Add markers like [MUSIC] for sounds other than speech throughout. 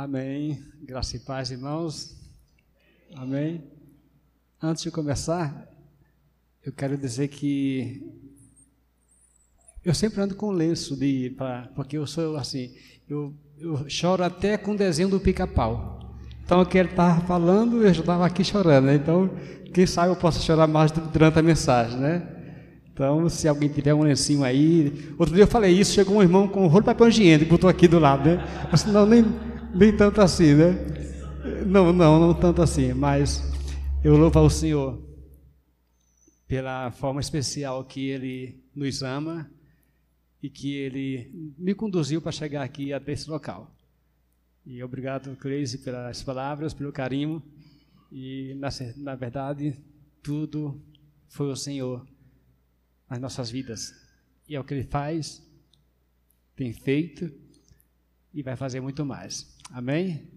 Amém. Graça e paz, irmãos. Amém. Antes de começar, eu quero dizer que eu sempre ando com lenço de pra, porque eu sou assim, eu, eu choro até com o desenho do pica-pau. Então, que ele estava falando, eu já estava aqui chorando. Né? Então, quem sabe eu posso chorar mais durante a mensagem, né? Então, se alguém tiver um lencinho aí. Outro dia eu falei isso, chegou um irmão com um rolo de papel higiênico e botou aqui do lado, né? Eu disse, não, nem, nem tanto assim, né? Não, não, não tanto assim, mas eu louvo ao Senhor pela forma especial que Ele nos ama e que Ele me conduziu para chegar aqui até esse local. E obrigado, Cleise, pelas palavras, pelo carinho. E, na, na verdade, tudo foi o Senhor nas nossas vidas. E é o que Ele faz, tem feito e vai fazer muito mais. Amém?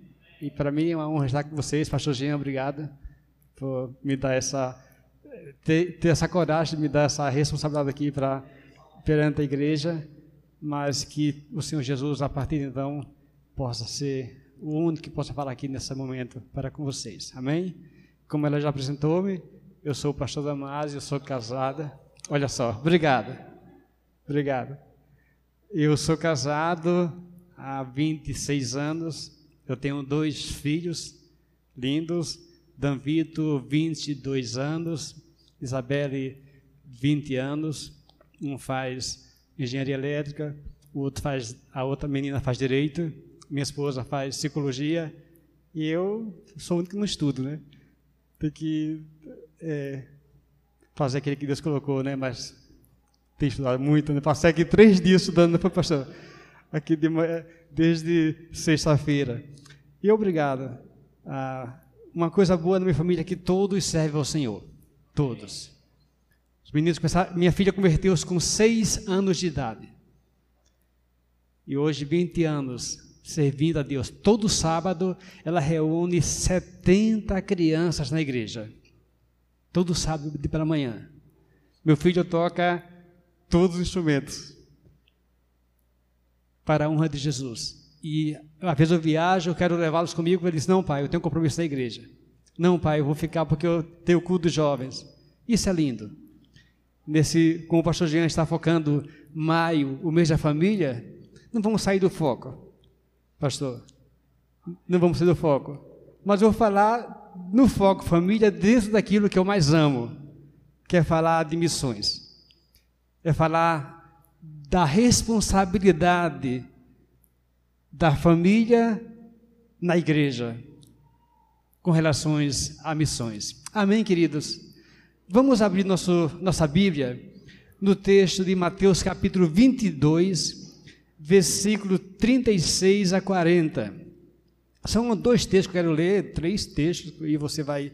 E para mim é uma honra estar com vocês, Pastor Jean, obrigado por me dar essa ter, ter essa coragem de me dar essa responsabilidade aqui para perante a igreja, mas que o Senhor Jesus a partir de então possa ser o único que possa falar aqui nesse momento para com vocês. Amém? Como ela já apresentou-me, eu sou o pastor Damásio, eu sou casada. Olha só, obrigado. Obrigado. Eu sou casado há 26 anos. Eu tenho dois filhos lindos. Danvito, 22 anos. Isabelle, 20 anos. Um faz engenharia elétrica, o outro faz, a outra menina faz direito minha esposa faz psicologia e eu sou o único que não estudo, né? Tem que é, fazer aquilo que Deus colocou, né? Mas tem estudado muito, né? Passei aqui três dias estudando, foi pastor? Aqui de, desde sexta-feira. E obrigado. Ah, uma coisa boa na minha família é que todos servem ao Senhor. Todos. Os meninos começaram, minha filha converteu-se com seis anos de idade. E hoje, 20 anos, servindo a Deus. Todo sábado ela reúne 70 crianças na igreja. Todo sábado pela manhã. Meu filho toca todos os instrumentos para a honra de Jesus. E às vezes eu viajo, eu quero levá-los comigo, ele diz: Não, pai, eu tenho compromisso na igreja. Não, pai, eu vou ficar porque eu tenho o culto dos jovens. Isso é lindo. Nesse, como o pastor Jean está focando maio, o mês da família, não vamos sair do foco pastor. Não vamos ser do foco. Mas eu vou falar no foco família dentro daquilo que eu mais amo, que é falar de missões. É falar da responsabilidade da família na igreja com relações a missões. Amém, queridos? Vamos abrir nosso, nossa Bíblia no texto de Mateus capítulo 22, versículo 36 a 40. São dois textos que eu quero ler, três textos, e você vai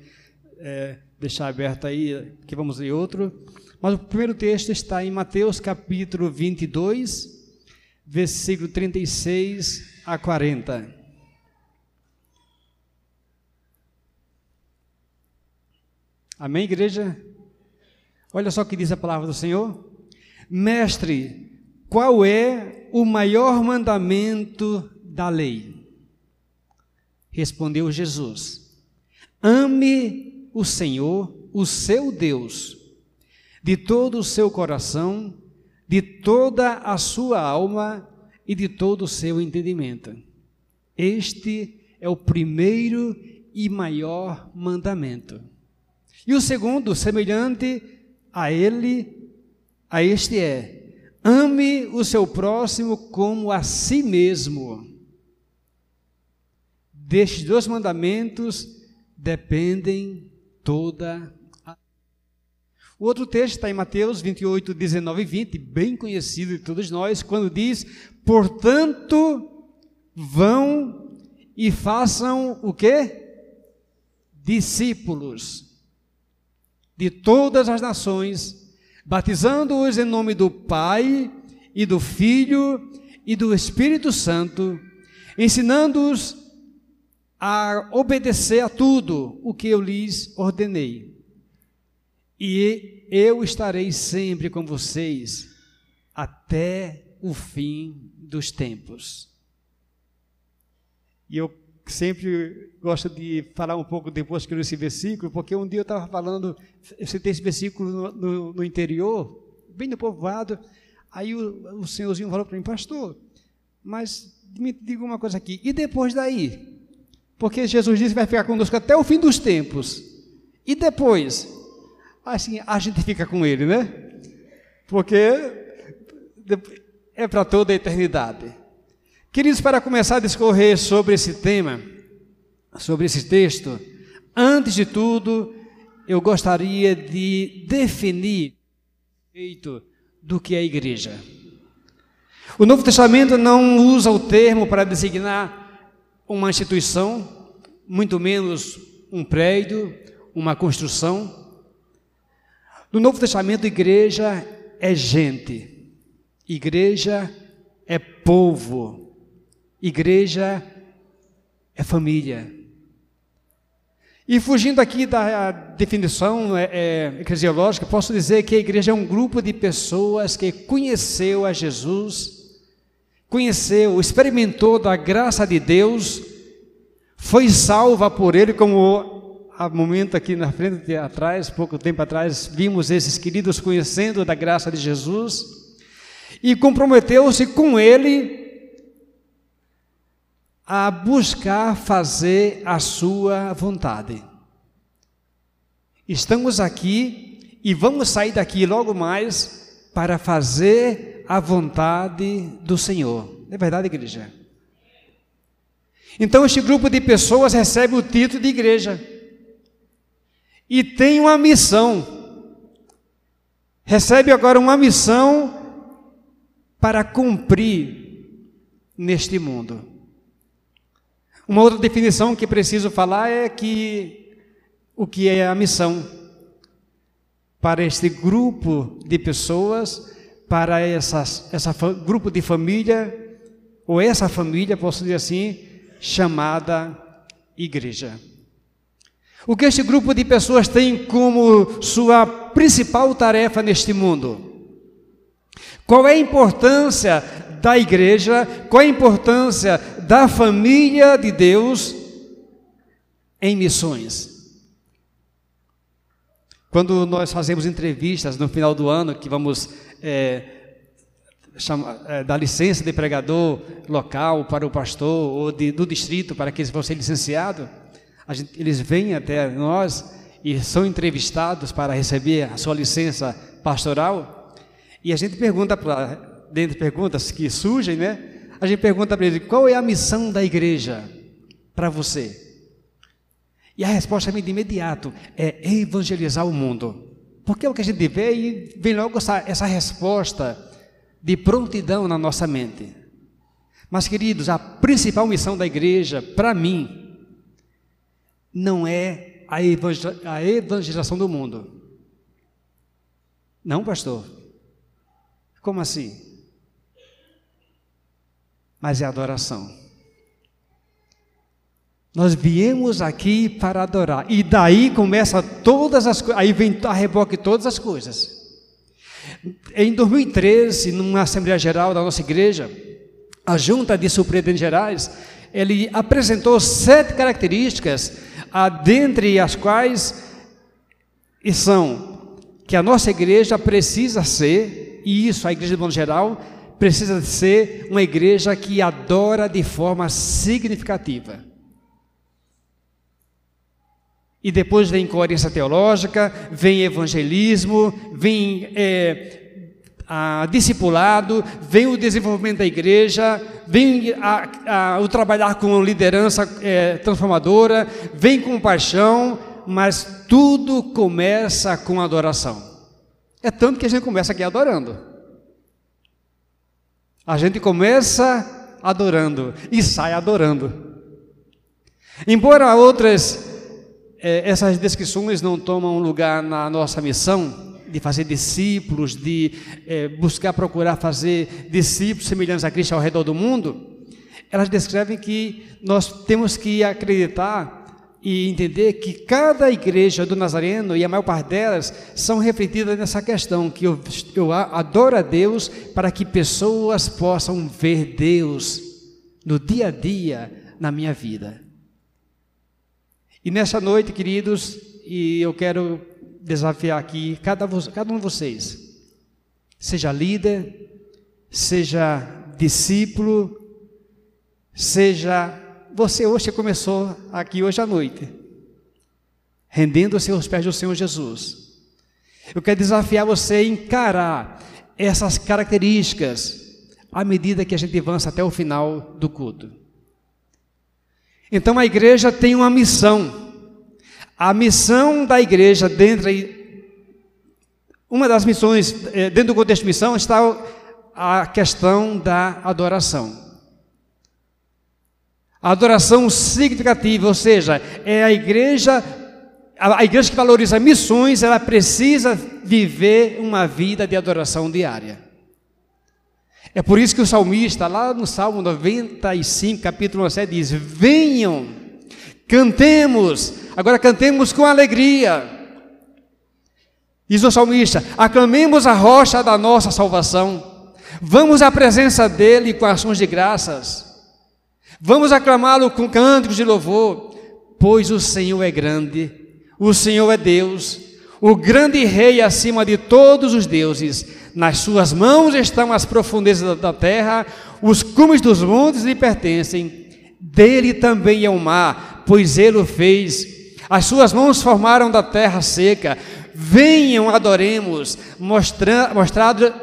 é, deixar aberto aí, que vamos ler outro. Mas o primeiro texto está em Mateus capítulo 22, versículo 36 a 40. Amém, igreja? Olha só o que diz a palavra do Senhor. Mestre, qual é o maior mandamento da lei? Respondeu Jesus: Ame o Senhor, o seu Deus, de todo o seu coração, de toda a sua alma e de todo o seu entendimento. Este é o primeiro e maior mandamento. E o segundo, semelhante a ele, a este é: Ame o seu próximo como a si mesmo. Destes dois mandamentos dependem toda. O outro texto está em Mateus 28, 19 e 20, bem conhecido de todos nós, quando diz: Portanto, vão e façam o que? Discípulos de todas as nações batizando-os em nome do Pai e do Filho e do Espírito Santo, ensinando-os a obedecer a tudo o que eu lhes ordenei. E eu estarei sempre com vocês até o fim dos tempos. E eu sempre gosto de falar um pouco depois que eu li esse versículo, porque um dia eu estava falando, eu citei esse versículo no, no, no interior, bem no povoado, aí o, o senhorzinho falou para mim, pastor, mas me diga uma coisa aqui, e depois daí? Porque Jesus disse que vai ficar conosco até o fim dos tempos. E depois? Assim, a gente fica com ele, né? Porque é para toda a eternidade. Queridos, para começar a discorrer sobre esse tema, sobre esse texto, antes de tudo, eu gostaria de definir o do que é a igreja. O Novo Testamento não usa o termo para designar uma instituição, muito menos um prédio, uma construção. No Novo Testamento, igreja é gente, igreja é povo, Igreja é família. E fugindo aqui da definição é, é, eclesiológica, posso dizer que a igreja é um grupo de pessoas que conheceu a Jesus, conheceu, experimentou da graça de Deus, foi salva por Ele, como há momento aqui na frente, atrás, pouco tempo atrás, vimos esses queridos conhecendo da graça de Jesus, e comprometeu-se com Ele a buscar fazer a sua vontade. Estamos aqui e vamos sair daqui logo mais para fazer a vontade do Senhor. É verdade, igreja? Então, este grupo de pessoas recebe o título de igreja e tem uma missão. Recebe agora uma missão para cumprir neste mundo. Uma outra definição que preciso falar é que o que é a missão para este grupo de pessoas, para essas, essa grupo de família, ou essa família, posso dizer assim, chamada igreja. O que este grupo de pessoas tem como sua principal tarefa neste mundo? Qual é a importância da igreja, qual a importância da família de Deus em missões. Quando nós fazemos entrevistas no final do ano, que vamos é, é, dar licença de pregador local para o pastor ou de, do distrito para que vão ser licenciados, gente, eles vêm até nós e são entrevistados para receber a sua licença pastoral. E a gente pergunta para dentre perguntas que surgem, né? A gente pergunta para ele: qual é a missão da igreja para você? E a resposta de imediato: é evangelizar o mundo. Porque é o que a gente vê e vem logo essa, essa resposta de prontidão na nossa mente. Mas, queridos, a principal missão da igreja, para mim, não é a evangelização do mundo. Não, pastor. Como assim? mas é adoração. Nós viemos aqui para adorar. E daí começa todas as coisas, aí vem a reboque todas as coisas. Em 2013, numa Assembleia Geral da nossa igreja, a Junta de Superintendentes Gerais, ele apresentou sete características, a, dentre as quais são que a nossa igreja precisa ser, e isso a igreja de modo geral, precisa ser uma igreja que adora de forma significativa. E depois vem coerência teológica, vem evangelismo, vem é, a, discipulado, vem o desenvolvimento da igreja, vem a, a, o trabalhar com liderança é, transformadora, vem com paixão, mas tudo começa com adoração. É tanto que a gente começa aqui adorando. A gente começa adorando e sai adorando. Embora outras, eh, essas descrições não tomam lugar na nossa missão de fazer discípulos, de eh, buscar procurar fazer discípulos semelhantes a Cristo ao redor do mundo, elas descrevem que nós temos que acreditar e entender que cada igreja do Nazareno, e a maior parte delas, são refletidas nessa questão, que eu, eu adoro a Deus para que pessoas possam ver Deus no dia a dia, na minha vida. E nessa noite, queridos, e eu quero desafiar aqui cada, cada um de vocês, seja líder, seja discípulo, seja você hoje começou aqui hoje à noite, rendendo-se aos pés do Senhor Jesus. Eu quero desafiar você a encarar essas características à medida que a gente avança até o final do culto. Então a igreja tem uma missão. A missão da igreja dentro uma das missões eh, dentro do contexto de missão está a questão da adoração. A adoração significativa, ou seja, é a igreja a igreja que valoriza missões, ela precisa viver uma vida de adoração diária. É por isso que o salmista, lá no Salmo 95, capítulo 7, diz: Venham, cantemos, agora cantemos com alegria. Diz o salmista: aclamemos a rocha da nossa salvação, vamos à presença dele com ações de graças, vamos aclamá-lo com cânticos de louvor, pois o Senhor é grande, o Senhor é Deus, o grande Rei acima de todos os deuses. Nas suas mãos estão as profundezas da terra, os cumes dos montes lhe pertencem. Dele também é o mar, pois ele o fez. As suas mãos formaram da terra seca. Venham, adoremos, mostra, mostrado,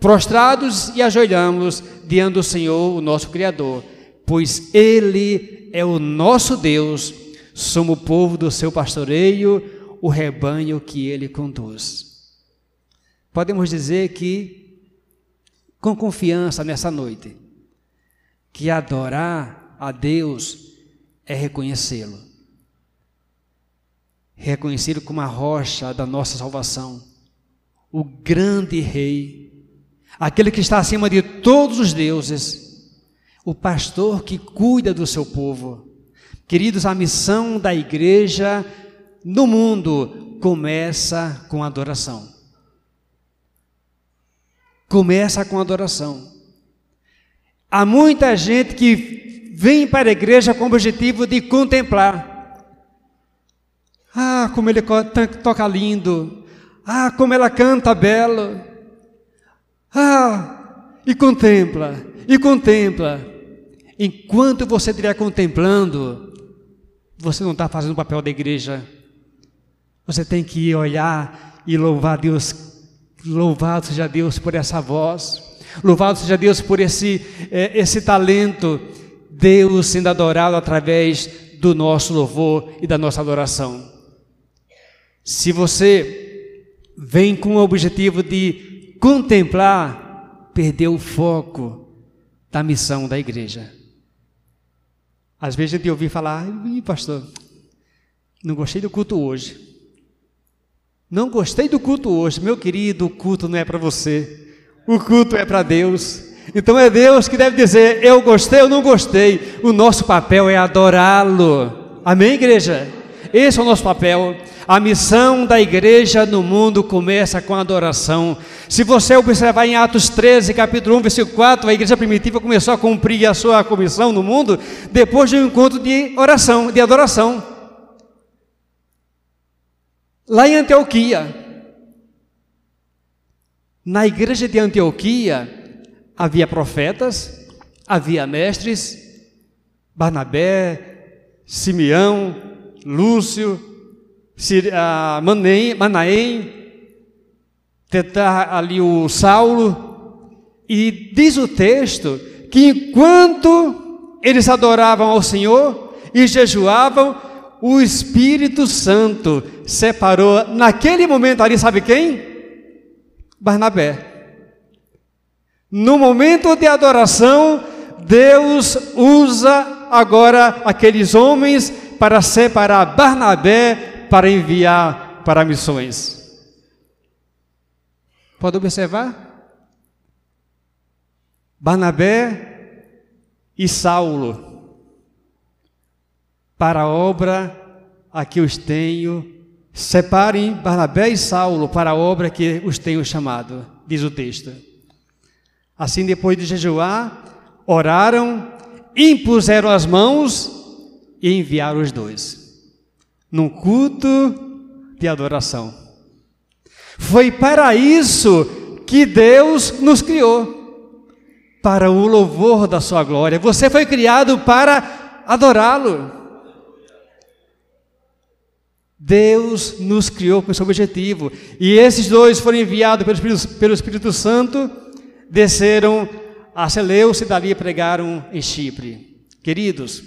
prostrados e ajoelhamos diante do Senhor, o nosso Criador, pois Ele é o nosso Deus, somos o povo do seu pastoreio, o rebanho que Ele conduz. Podemos dizer que, com confiança nessa noite, que adorar a Deus é reconhecê-lo. Reconhecê-lo como a rocha da nossa salvação, o grande Rei, aquele que está acima de todos os deuses, o pastor que cuida do seu povo. Queridos, a missão da igreja no mundo começa com adoração. Começa com adoração. Há muita gente que vem para a igreja com o objetivo de contemplar. Ah, como ele toca lindo. Ah, como ela canta belo. Ah, e contempla, e contempla. Enquanto você estiver contemplando, você não está fazendo o papel da igreja. Você tem que olhar e louvar Deus Louvado seja Deus por essa voz, louvado seja Deus por esse, é, esse talento, Deus sendo adorado através do nosso louvor e da nossa adoração. Se você vem com o objetivo de contemplar, perdeu o foco da missão da igreja. Às vezes a gente ouve falar, pastor, não gostei do culto hoje. Não gostei do culto hoje, meu querido, o culto não é para você. O culto é para Deus. Então é Deus que deve dizer: eu gostei ou não gostei. O nosso papel é adorá-lo. Amém, igreja? Esse é o nosso papel. A missão da igreja no mundo começa com a adoração. Se você observar em Atos 13, capítulo 1, versículo 4, a igreja primitiva começou a cumprir a sua comissão no mundo depois de um encontro de oração, de adoração. Lá em Antioquia, na igreja de Antioquia, havia profetas, havia mestres, Barnabé, Simeão, Lúcio, ah, Manaém, ali o Saulo, e diz o texto que enquanto eles adoravam ao Senhor e jejuavam, o Espírito Santo separou naquele momento ali, sabe quem? Barnabé. No momento de adoração, Deus usa agora aqueles homens para separar Barnabé para enviar para missões. Pode observar? Barnabé e Saulo para a obra a que os tenho. Separem Barnabé e Saulo para a obra que os tenho chamado, diz o texto. Assim, depois de jejuar, oraram impuseram as mãos e enviaram os dois num culto de adoração. Foi para isso que Deus nos criou para o louvor da sua glória. Você foi criado para adorá-lo. Deus nos criou com esse objetivo. E esses dois foram enviados pelo Espírito, pelo Espírito Santo, desceram a Seleucia e dali pregaram em Chipre. Queridos,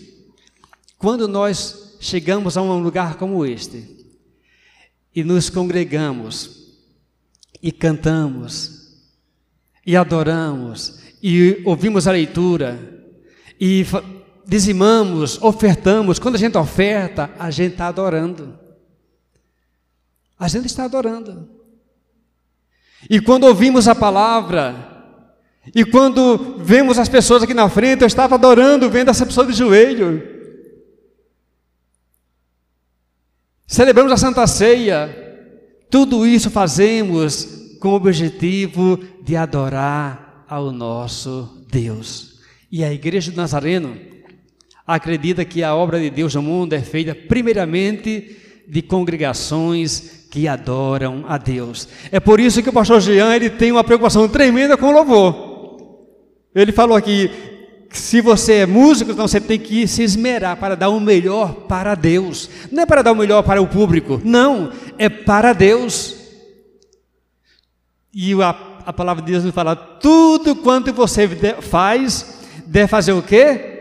quando nós chegamos a um lugar como este e nos congregamos e cantamos e adoramos e ouvimos a leitura e dizimamos, ofertamos, quando a gente oferta, a gente está adorando. A gente está adorando. E quando ouvimos a palavra, e quando vemos as pessoas aqui na frente, eu estava adorando, vendo essa pessoa de joelho. Celebramos a Santa Ceia. Tudo isso fazemos com o objetivo de adorar ao nosso Deus. E a Igreja do Nazareno acredita que a obra de Deus no mundo é feita primeiramente de congregações que adoram a Deus. É por isso que o pastor Jean ele tem uma preocupação tremenda com o louvor. Ele falou aqui, se você é músico, então você tem que se esmerar para dar o melhor para Deus. Não é para dar o melhor para o público, não, é para Deus. E a, a palavra de Deus nos fala: tudo quanto você faz, deve fazer o quê?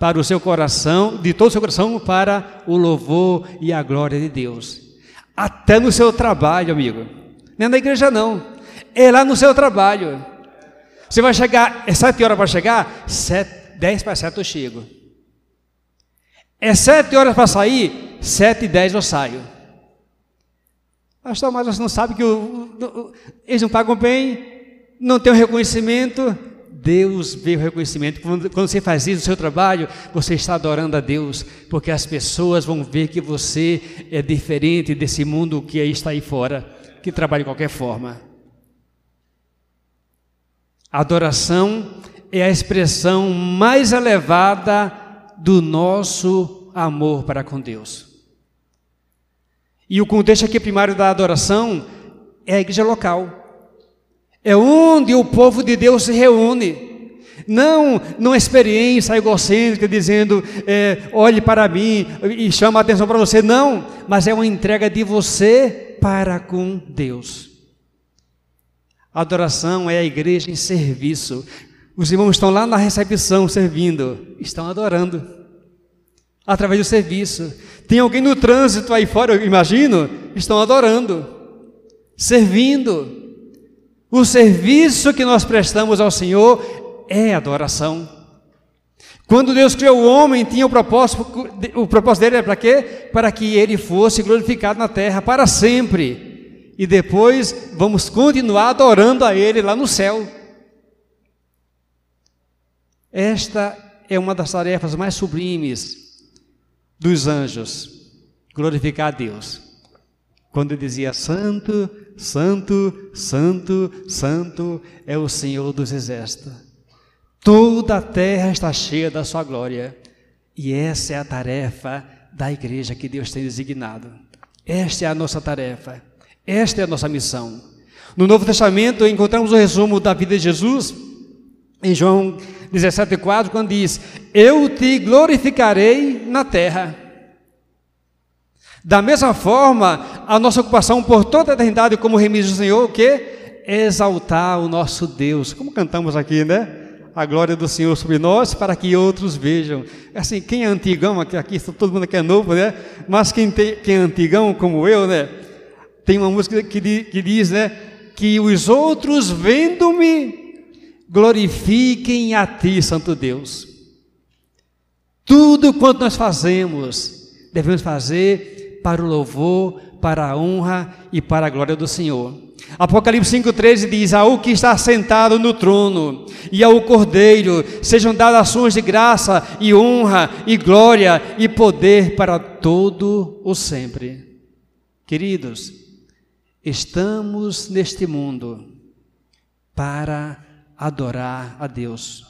para o seu coração, de todo o seu coração, para o louvor e a glória de Deus. Até no seu trabalho, amigo. Não é na igreja, não. É lá no seu trabalho. Você vai chegar, é sete horas para chegar? Sete, dez para sete eu chego. É sete horas para sair? Sete e dez eu saio. Pastor, mas você não sabe que eles não pagam bem, não tem reconhecimento. Deus vê o reconhecimento. Quando, quando, você faz isso no seu trabalho, você está adorando a Deus, porque as pessoas vão ver que você é diferente desse mundo que aí está aí fora, que trabalha de qualquer forma. Adoração é a expressão mais elevada do nosso amor para com Deus. E o contexto aqui primário da adoração é a igreja local. É onde o povo de Deus se reúne. Não numa experiência egocêntrica, dizendo, é, olhe para mim e chama a atenção para você. Não, mas é uma entrega de você para com Deus. Adoração é a igreja em serviço. Os irmãos estão lá na recepção servindo, estão adorando através do serviço. Tem alguém no trânsito aí fora, eu imagino, estão adorando, servindo. O serviço que nós prestamos ao Senhor é adoração. Quando Deus criou o homem, tinha o propósito, o propósito dele era para quê? Para que ele fosse glorificado na terra para sempre. E depois vamos continuar adorando a ele lá no céu. Esta é uma das tarefas mais sublimes dos anjos, glorificar a Deus. Quando dizia santo, santo, santo, santo é o Senhor dos exércitos. Toda a terra está cheia da sua glória. E essa é a tarefa da igreja que Deus tem designado. Esta é a nossa tarefa. Esta é a nossa missão. No Novo Testamento encontramos o resumo da vida de Jesus em João 17,4, quando diz: Eu te glorificarei na terra. Da mesma forma, a nossa ocupação por toda a eternidade como remiss do Senhor, o que? Exaltar o nosso Deus. Como cantamos aqui, né? A glória do Senhor sobre nós, para que outros vejam. Assim, quem é antigão, aqui, aqui todo mundo aqui é novo, né? Mas quem, tem, quem é antigão, como eu, né? Tem uma música que, que diz, né? Que os outros vendo-me glorifiquem a Ti, Santo Deus. Tudo quanto nós fazemos, devemos fazer para o louvor, para a honra e para a glória do Senhor. Apocalipse 5,13 diz: Ao que está sentado no trono e ao Cordeiro sejam dadas ações de graça e honra e glória e poder para todo o sempre. Queridos, estamos neste mundo para adorar a Deus.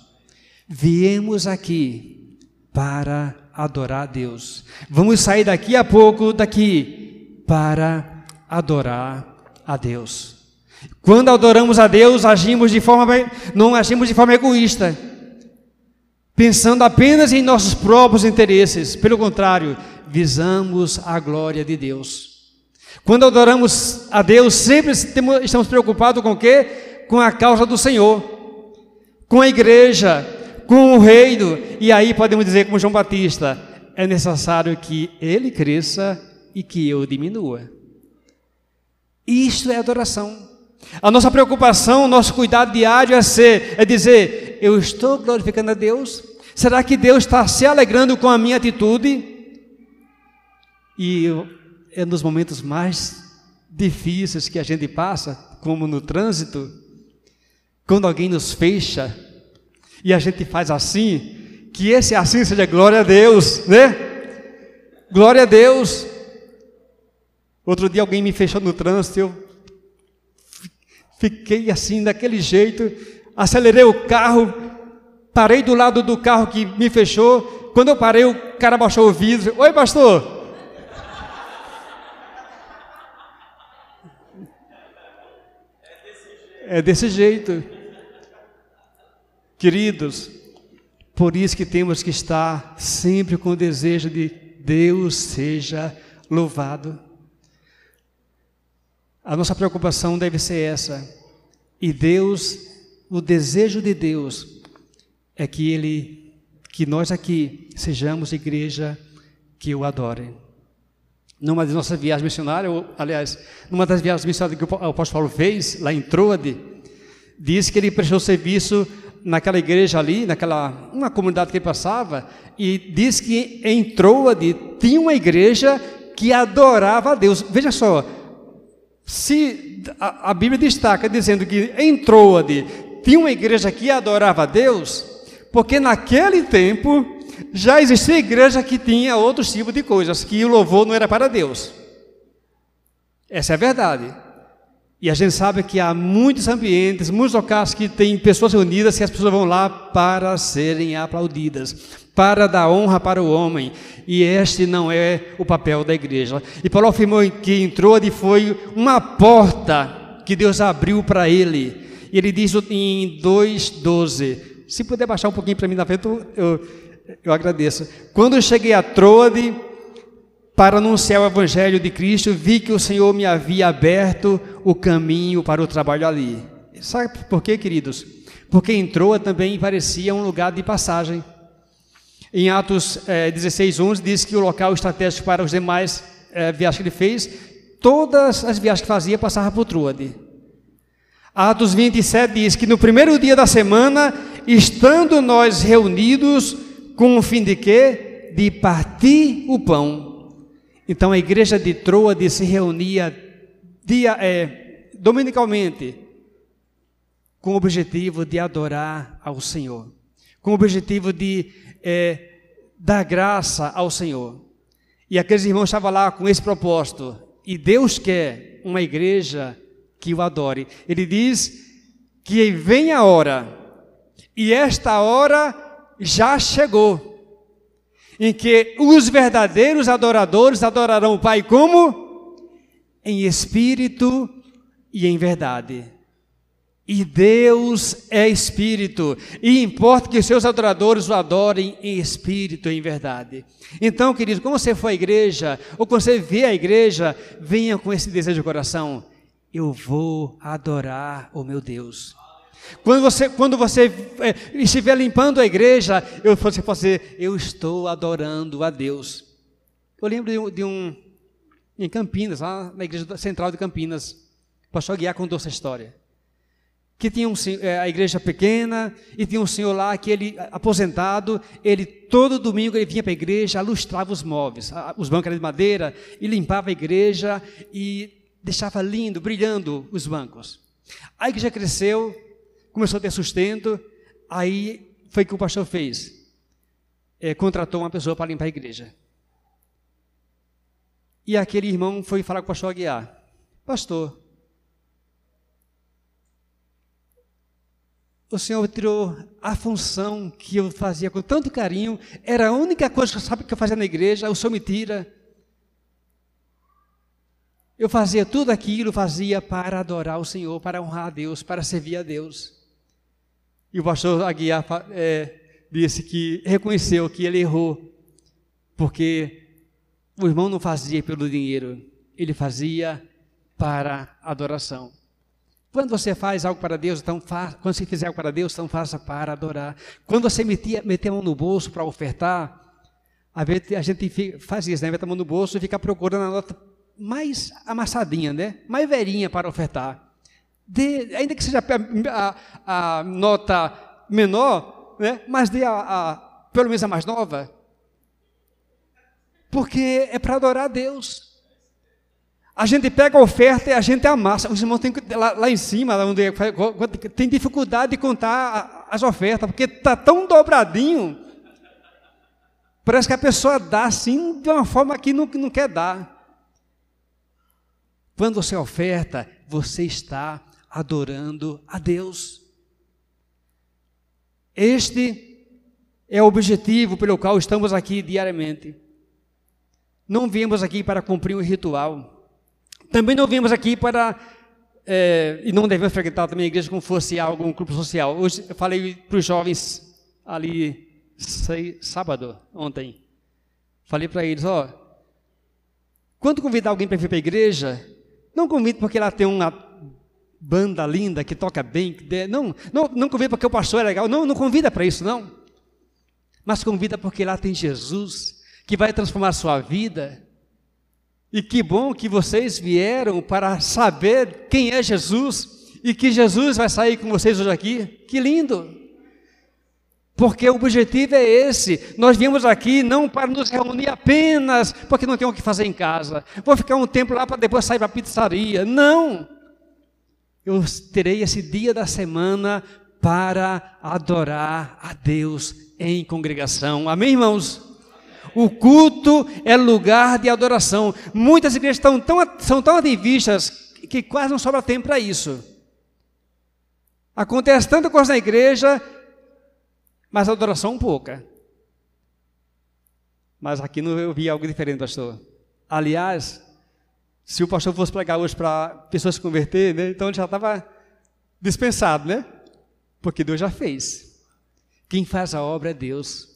Viemos aqui para adorar a Deus. Vamos sair daqui a pouco daqui para adorar a Deus. Quando adoramos a Deus, agimos de forma não agimos de forma egoísta, pensando apenas em nossos próprios interesses. Pelo contrário, visamos a glória de Deus. Quando adoramos a Deus, sempre estamos preocupados com o quê? Com a causa do Senhor, com a igreja, com o reino. E aí podemos dizer, como João Batista, é necessário que ele cresça e que eu diminua. Isto é adoração. A nossa preocupação, nosso cuidado diário é ser, é dizer, eu estou glorificando a Deus? Será que Deus está se alegrando com a minha atitude? E é nos momentos mais difíceis que a gente passa, como no trânsito, quando alguém nos fecha e a gente faz assim, que esse assim seja glória a Deus, né? Glória a Deus. Outro dia alguém me fechou no trânsito, eu fiquei assim, daquele jeito, acelerei o carro, parei do lado do carro que me fechou. Quando eu parei, o cara baixou o vidro. Oi, pastor. É desse jeito. Queridos, por isso que temos que estar sempre com o desejo de Deus seja louvado. A nossa preocupação deve ser essa. E Deus, o desejo de Deus é que ele que nós aqui sejamos igreja que o adore. Numa das nossas viagens missionárias, ou, aliás, numa das viagens missionárias que o apóstolo Paulo fez, lá em Troade, diz que ele prestou serviço naquela igreja ali, naquela uma comunidade que ele passava, e diz que em Troade tinha uma igreja que adorava a Deus. Veja só, se a, a Bíblia destaca dizendo que em Troade tinha uma igreja que adorava a Deus, porque naquele tempo já existia igreja que tinha outros tipos de coisas, que o louvor não era para Deus. Essa é a verdade. E a gente sabe que há muitos ambientes, muitos locais que tem pessoas reunidas que as pessoas vão lá para serem aplaudidas, para dar honra para o homem. E este não é o papel da igreja. E Paulo afirmou que entrou e foi uma porta que Deus abriu para ele. E ele diz em 2,12. Se puder baixar um pouquinho para mim na frente, eu, eu agradeço. Quando eu cheguei a Troade para anunciar o Evangelho de Cristo, vi que o Senhor me havia aberto o caminho para o trabalho ali. Sabe por quê, queridos? Porque em Troa também parecia um lugar de passagem. Em Atos é, 16, 11, diz que o local estratégico para os demais é, viagens que ele fez, todas as viagens que fazia passavam por Troade. Atos 27 diz que no primeiro dia da semana, estando nós reunidos, com o fim de quê? De partir o pão então a igreja de Troade se reunia dia, é, dominicalmente com o objetivo de adorar ao Senhor, com o objetivo de é, dar graça ao Senhor. E aqueles irmãos estavam lá com esse propósito. E Deus quer uma igreja que o adore. Ele diz que vem a hora, e esta hora já chegou em que os verdadeiros adoradores adorarão o Pai como? Em espírito e em verdade. E Deus é espírito, e importa que seus adoradores o adorem em espírito e em verdade. Então, querido, quando você for à igreja, ou quando você vê a igreja, venha com esse desejo de coração: eu vou adorar o meu Deus. Quando você, quando você é, estiver limpando a igreja, eu, você pode dizer, eu estou adorando a Deus. Eu lembro de um, de um em Campinas, lá na igreja central de Campinas, o pastor Guiar contou essa história. Que tinha um, é, a igreja pequena e tinha um senhor lá que ele, aposentado, ele todo domingo ele vinha para a igreja, lustrava os móveis, os bancos eram de madeira, e limpava a igreja e deixava lindo, brilhando os bancos. A igreja cresceu, começou a ter sustento, aí foi o que o pastor fez. É, contratou uma pessoa para limpar a igreja. E aquele irmão foi falar com o pastor Aguiar. Pastor, o Senhor tirou a função que eu fazia com tanto carinho, era a única coisa que eu sabia que eu fazia na igreja, o Senhor me tira. Eu fazia tudo aquilo, fazia para adorar o Senhor, para honrar a Deus, para servir a Deus. E o pastor Aguiar é, disse que reconheceu que ele errou, porque o irmão não fazia pelo dinheiro, ele fazia para adoração. Quando você faz algo para Deus, então fa... quando você fizer algo para Deus, então faça para adorar. Quando você meter, meter a mão no bolso para ofertar, a gente faz isso, né? Mete a mão no bolso e fica procurando a nota mais amassadinha, né? Mais velhinha para ofertar. Dê, ainda que seja a, a, a, nota menor, né? Mas dê a, a, pelo menos a mais nova. Porque é para adorar a Deus. A gente pega a oferta e a gente amassa. Os irmãos têm lá, lá em cima, lá onde é, tem dificuldade de contar as ofertas, porque está tão dobradinho. Parece que a pessoa dá assim de uma forma que não, não quer dar. Quando você oferta, você está adorando a Deus. Este é o objetivo pelo qual estamos aqui diariamente. Não viemos aqui para cumprir um ritual. Também não vimos aqui para, é, e não devemos frequentar também a igreja como fosse algo, um clube social. Hoje eu falei para os jovens ali, sei, sábado, ontem, falei para eles, ó, quando convidar alguém para vir para a igreja, não convide porque ela tem uma banda linda, que toca bem, não, não, não convida porque o pastor é legal, não, não convida para isso, não. Mas convida porque lá tem Jesus, que vai transformar a sua vida, e que bom que vocês vieram para saber quem é Jesus e que Jesus vai sair com vocês hoje aqui. Que lindo! Porque o objetivo é esse. Nós viemos aqui não para nos reunir apenas porque não tem o que fazer em casa. Vou ficar um tempo lá para depois sair para a pizzaria. Não! Eu terei esse dia da semana para adorar a Deus em congregação. Amém, irmãos? O culto é lugar de adoração. Muitas igrejas estão tão, são tão ativistas que quase não sobra tempo para isso. Acontece tanta coisa na igreja, mas adoração pouca. Mas aqui eu vi algo diferente, pastor. Aliás, se o pastor fosse pregar hoje para pessoas se converter, né, então já estava dispensado, né? Porque Deus já fez. Quem faz a obra é Deus.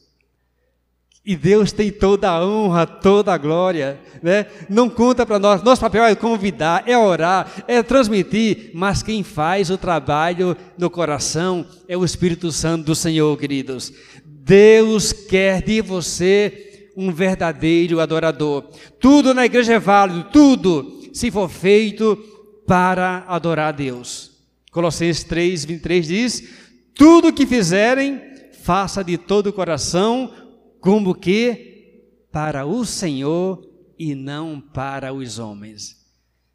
E Deus tem toda a honra, toda a glória, né? Não conta para nós. Nosso papel é convidar, é orar, é transmitir, mas quem faz o trabalho no coração é o Espírito Santo do Senhor, queridos. Deus quer de você um verdadeiro adorador. Tudo na igreja é válido, tudo, se for feito para adorar a Deus. Colossenses 3, 23 diz: Tudo que fizerem, faça de todo o coração como que para o Senhor e não para os homens.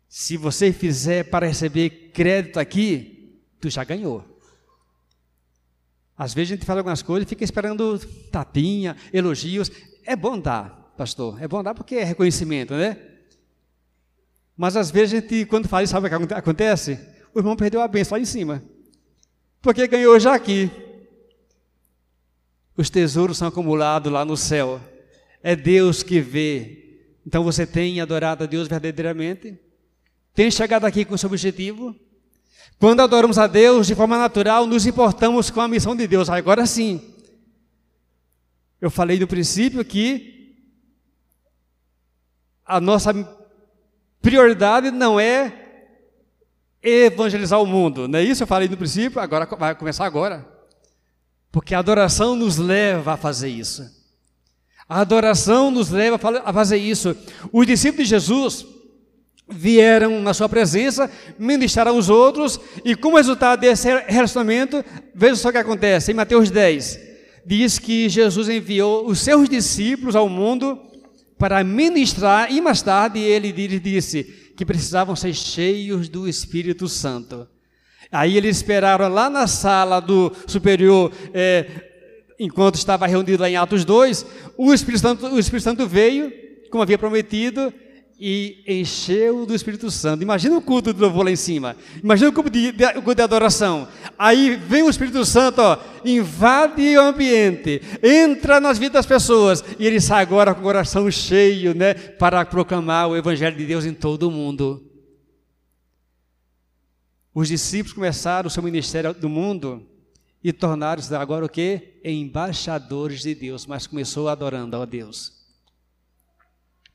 Se você fizer para receber crédito aqui, tu já ganhou. Às vezes a gente fala algumas coisas e fica esperando tapinha, elogios. É bom dar, pastor. É bom dar porque é reconhecimento, né? Mas às vezes a gente, quando isso, sabe o que acontece? O irmão perdeu a bênção lá em cima. Porque ganhou já aqui os tesouros são acumulados lá no céu. É Deus que vê. Então você tem adorado a Deus verdadeiramente? Tem chegado aqui com o seu objetivo? Quando adoramos a Deus de forma natural, nos importamos com a missão de Deus. Agora sim. Eu falei no princípio que a nossa prioridade não é evangelizar o mundo, não é isso? Eu falei no princípio, agora vai começar agora. Porque a adoração nos leva a fazer isso. A adoração nos leva a fazer isso. Os discípulos de Jesus vieram na sua presença, ministraram os outros, e como resultado desse relacionamento, veja só o que acontece. Em Mateus 10, diz que Jesus enviou os seus discípulos ao mundo para ministrar, e mais tarde ele disse que precisavam ser cheios do Espírito Santo. Aí eles esperaram lá na sala do superior, é, enquanto estava reunido lá em Atos 2. O Espírito, Santo, o Espírito Santo veio, como havia prometido, e encheu do Espírito Santo. Imagina o culto do louvor lá em cima. Imagina o culto de, de, o culto de adoração. Aí vem o Espírito Santo, ó, invade o ambiente, entra nas vidas das pessoas e ele sai agora com o coração cheio, né, para proclamar o Evangelho de Deus em todo o mundo. Os discípulos começaram o seu ministério do mundo e tornaram-se agora o que? Embaixadores de Deus, mas começou adorando a Deus.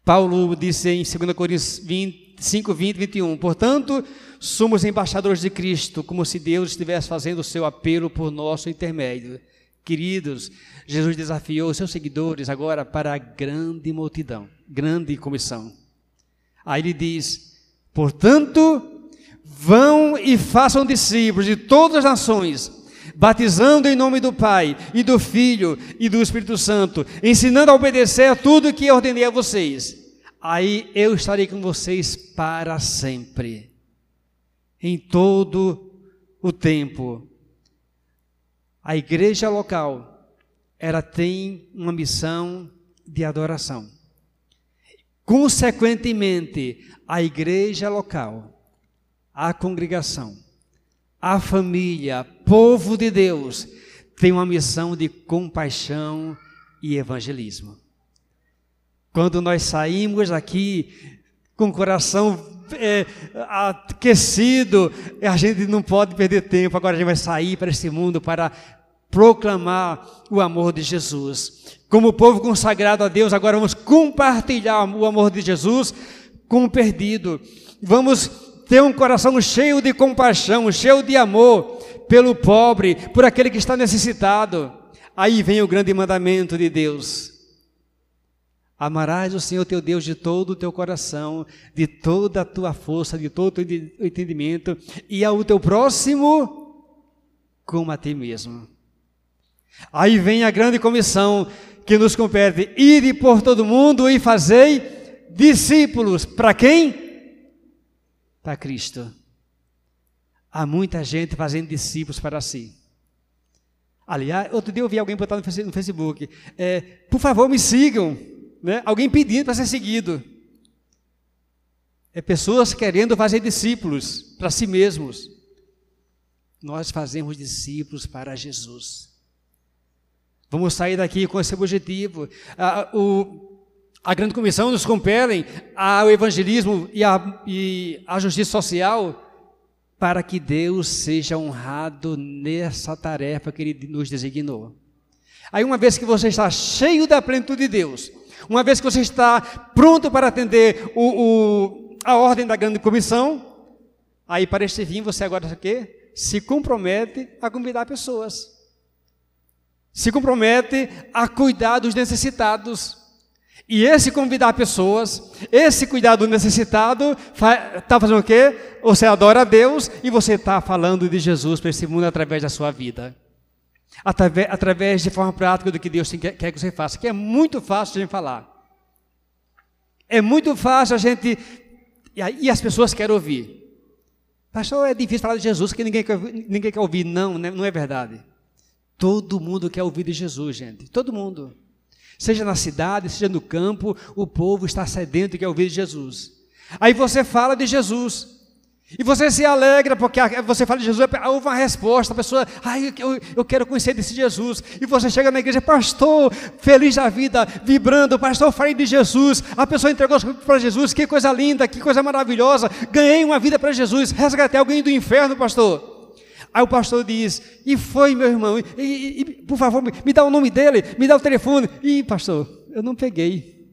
Paulo disse em 2 Coríntios 20, 5, 20, 21, portanto, somos embaixadores de Cristo, como se Deus estivesse fazendo o seu apelo por nosso intermédio. Queridos, Jesus desafiou seus seguidores agora para a grande multidão, grande comissão. Aí ele diz: portanto, vão e façam discípulos de todas as nações, batizando em nome do Pai e do Filho e do Espírito Santo, ensinando a obedecer a tudo que ordenei a vocês. Aí eu estarei com vocês para sempre, em todo o tempo. A igreja local, ela tem uma missão de adoração. Consequentemente, a igreja local, a congregação, a família, povo de Deus, tem uma missão de compaixão e evangelismo. Quando nós saímos aqui com o coração é, aquecido, a gente não pode perder tempo. Agora a gente vai sair para esse mundo para proclamar o amor de Jesus. Como povo consagrado a Deus, agora vamos compartilhar o amor de Jesus com o perdido. Vamos ter um coração cheio de compaixão, cheio de amor pelo pobre, por aquele que está necessitado. Aí vem o grande mandamento de Deus. Amarás o Senhor teu Deus de todo o teu coração, de toda a tua força, de todo o teu entendimento, e ao teu próximo como a ti mesmo. Aí vem a grande comissão que nos compete: ide por todo mundo e fazei discípulos. Para quem? Para Cristo. Há muita gente fazendo discípulos para si. Aliás, outro dia eu vi alguém botar no Facebook, é, por favor, me sigam. Né? Alguém pedindo para ser seguido. É pessoas querendo fazer discípulos para si mesmos. Nós fazemos discípulos para Jesus. Vamos sair daqui com esse objetivo. Ah, o, a grande comissão nos compelem ao evangelismo e à, e à justiça social para que Deus seja honrado nessa tarefa que Ele nos designou. Aí, uma vez que você está cheio da plenitude de Deus, uma vez que você está pronto para atender o, o, a ordem da grande comissão, aí para este fim você agora o quê? se compromete a convidar pessoas, se compromete a cuidar dos necessitados, e esse convidar pessoas, esse cuidar do necessitado, está fazendo o quê? Você adora a Deus e você está falando de Jesus para esse mundo através da sua vida. Através, através de forma prática do que Deus quer, quer que você faça, que é muito fácil gente falar. É muito fácil a gente. E as pessoas querem ouvir. Pastor, é difícil falar de Jesus que ninguém quer, ninguém quer ouvir. Não, né, não é verdade. Todo mundo quer ouvir de Jesus, gente. Todo mundo. Seja na cidade, seja no campo, o povo está sedento e quer ouvir Jesus. Aí você fala de Jesus. E você se alegra porque você fala de Jesus, houve uma resposta, a pessoa, ai, eu, eu quero conhecer desse Jesus. E você chega na igreja, pastor, feliz da vida, vibrando, pastor, falei de Jesus. A pessoa entregou para Jesus, que coisa linda, que coisa maravilhosa. Ganhei uma vida para Jesus, resgatei alguém do inferno, pastor. Aí o pastor diz: E foi, meu irmão? E, e, e, por favor, me, dá o nome dele, me dá o telefone. E, pastor, eu não peguei.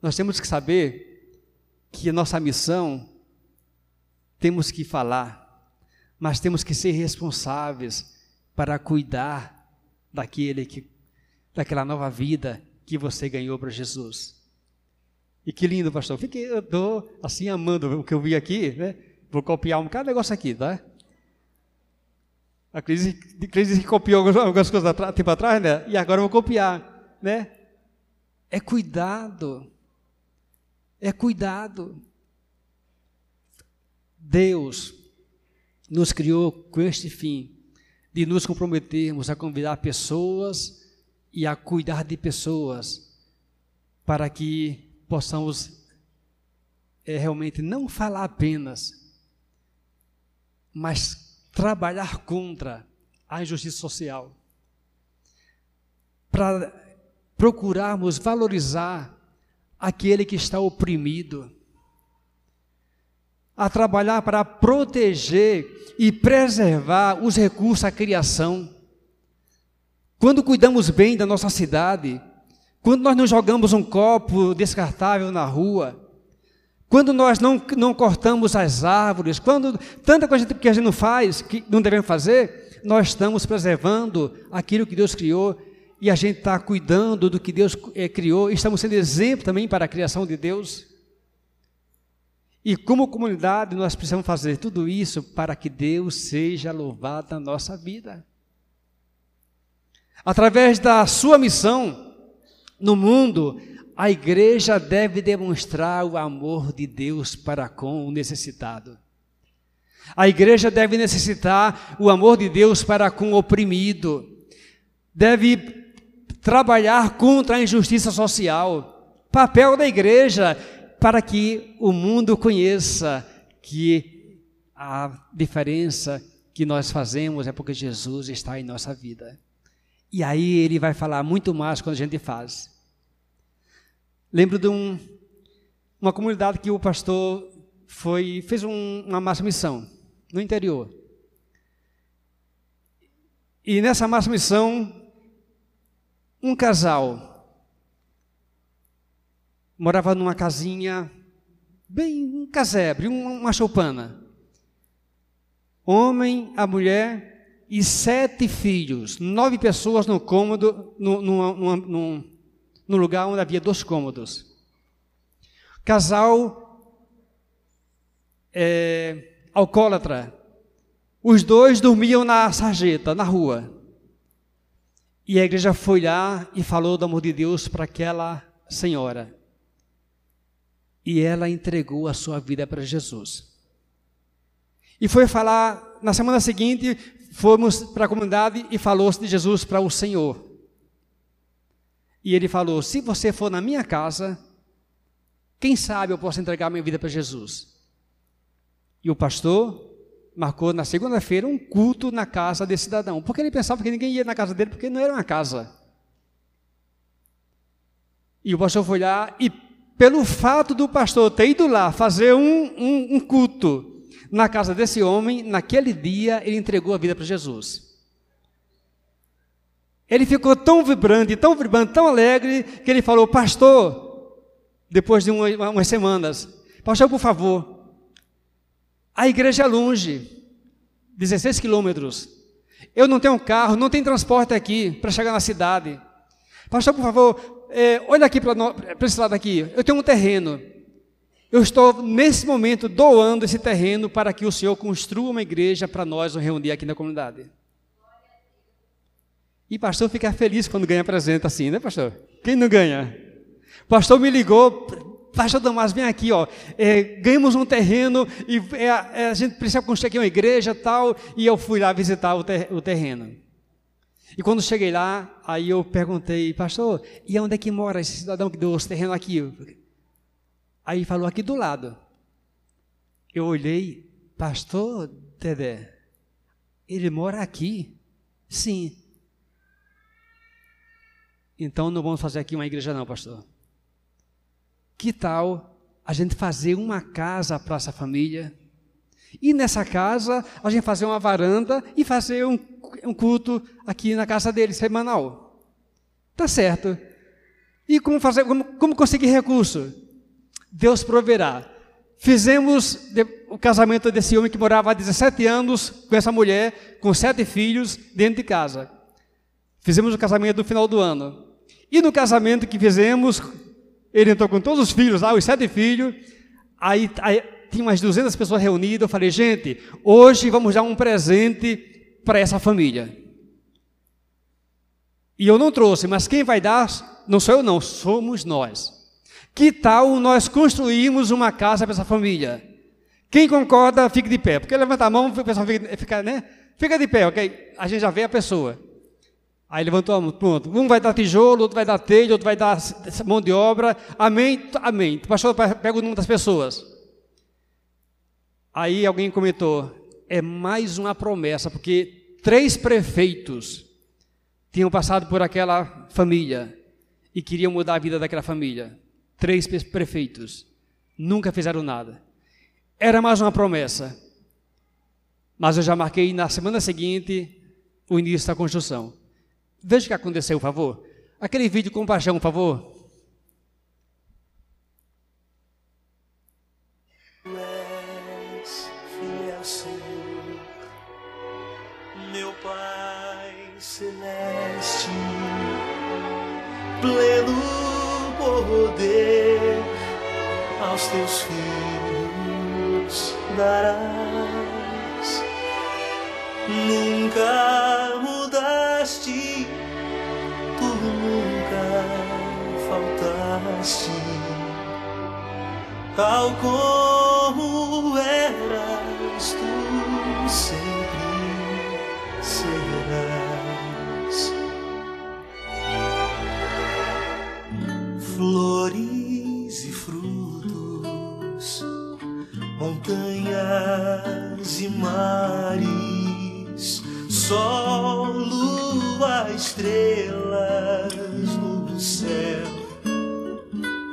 Nós temos que saber que a nossa missão temos que falar, mas temos que ser responsáveis para cuidar daquele que, daquela nova vida que você ganhou para Jesus. E que lindo, pastor. Fiquei, eu estou assim amando o que eu vi aqui, né? Vou copiar um bocado de negócio aqui, tá? A crise, crise copiou algumas coisas há tempo atrás, né? E agora eu vou copiar, né? É cuidado. É cuidado. Deus nos criou com este fim de nos comprometermos a convidar pessoas e a cuidar de pessoas para que possamos é, realmente não falar apenas, mas trabalhar contra a injustiça social. Para procurarmos valorizar aquele que está oprimido. A trabalhar para proteger e preservar os recursos à criação. Quando cuidamos bem da nossa cidade, quando nós não jogamos um copo descartável na rua, quando nós não, não cortamos as árvores, quando tanta coisa que a gente não faz, que não devemos fazer, nós estamos preservando aquilo que Deus criou e a gente está cuidando do que Deus é, criou, estamos sendo exemplo também para a criação de Deus. E como comunidade, nós precisamos fazer tudo isso para que Deus seja louvado na nossa vida. Através da sua missão no mundo, a igreja deve demonstrar o amor de Deus para com o necessitado. A igreja deve necessitar o amor de Deus para com o oprimido. Deve trabalhar contra a injustiça social. Papel da igreja para que o mundo conheça que a diferença que nós fazemos é porque Jesus está em nossa vida. E aí ele vai falar muito mais quando a gente faz. Lembro de um, uma comunidade que o pastor foi fez um, uma massa missão no interior. E nessa massa missão, um casal morava numa casinha bem um casebre, uma choupana. Homem, a mulher e sete filhos, nove pessoas no cômodo, no, no, no, no lugar onde havia dois cômodos. Casal é, alcoólatra. Os dois dormiam na sarjeta, na rua. E a igreja foi lá e falou do amor de Deus para aquela senhora. E ela entregou a sua vida para Jesus. E foi falar, na semana seguinte, fomos para a comunidade e falou-se de Jesus para o Senhor. E ele falou: Se você for na minha casa, quem sabe eu posso entregar minha vida para Jesus. E o pastor marcou na segunda-feira um culto na casa desse cidadão, porque ele pensava que ninguém ia na casa dele, porque não era uma casa. E o pastor foi lá, e pelo fato do pastor ter ido lá fazer um, um, um culto na casa desse homem, naquele dia ele entregou a vida para Jesus. Ele ficou tão vibrante, tão vibrante, tão alegre, que ele falou: Pastor, depois de uma, umas semanas, Pastor, por favor, a igreja é longe, 16 quilômetros. Eu não tenho carro, não tem transporte aqui para chegar na cidade. Pastor, por favor, é, olha aqui para esse lado aqui. Eu tenho um terreno. Eu estou, nesse momento, doando esse terreno para que o Senhor construa uma igreja para nós nos reunir aqui na comunidade. E pastor fica feliz quando ganha presente assim, né, pastor? Quem não ganha? Pastor me ligou, pastor Damas, vem aqui, ó. É, ganhamos um terreno e é, é, a gente precisa construir aqui uma igreja tal. E eu fui lá visitar o, ter, o terreno. E quando cheguei lá, aí eu perguntei, pastor, e onde é que mora esse cidadão que deu esse terreno aqui? Aí falou aqui do lado. Eu olhei, pastor Dedé, ele mora aqui? Sim. Então não vamos fazer aqui uma igreja, não, pastor. Que tal a gente fazer uma casa para essa família? E nessa casa a gente fazer uma varanda e fazer um, um culto aqui na casa dele, semanal. Tá certo. E como fazer, como, como conseguir recurso? Deus proverá. Fizemos o casamento desse homem que morava há 17 anos com essa mulher, com sete filhos, dentro de casa. Fizemos o casamento no final do ano. E no casamento que fizemos, ele entrou com todos os filhos lá, os sete filhos. Aí, aí tinha umas 200 pessoas reunidas. Eu falei, gente, hoje vamos dar um presente para essa família. E eu não trouxe, mas quem vai dar não sou eu, não, somos nós. Que tal nós construirmos uma casa para essa família? Quem concorda, fique de pé. Porque levanta a mão, o pessoal fica, fica, né? fica de pé, ok? A gente já vê a pessoa. Aí levantou a mão, pronto. Um vai dar tijolo, outro vai dar telha, outro vai dar mão de obra. Amém? Amém. O pastor pega o nome das pessoas. Aí alguém comentou: é mais uma promessa, porque três prefeitos tinham passado por aquela família e queriam mudar a vida daquela família. Três prefeitos. Nunca fizeram nada. Era mais uma promessa. Mas eu já marquei na semana seguinte o início da construção. Veja o que aconteceu, por favor. Aquele vídeo com paixão, por favor. celeste, pleno aos teus filhos darás. Nunca mudaste, tu nunca faltaste, tal montanhas e mares, sol, lua, estrelas no céu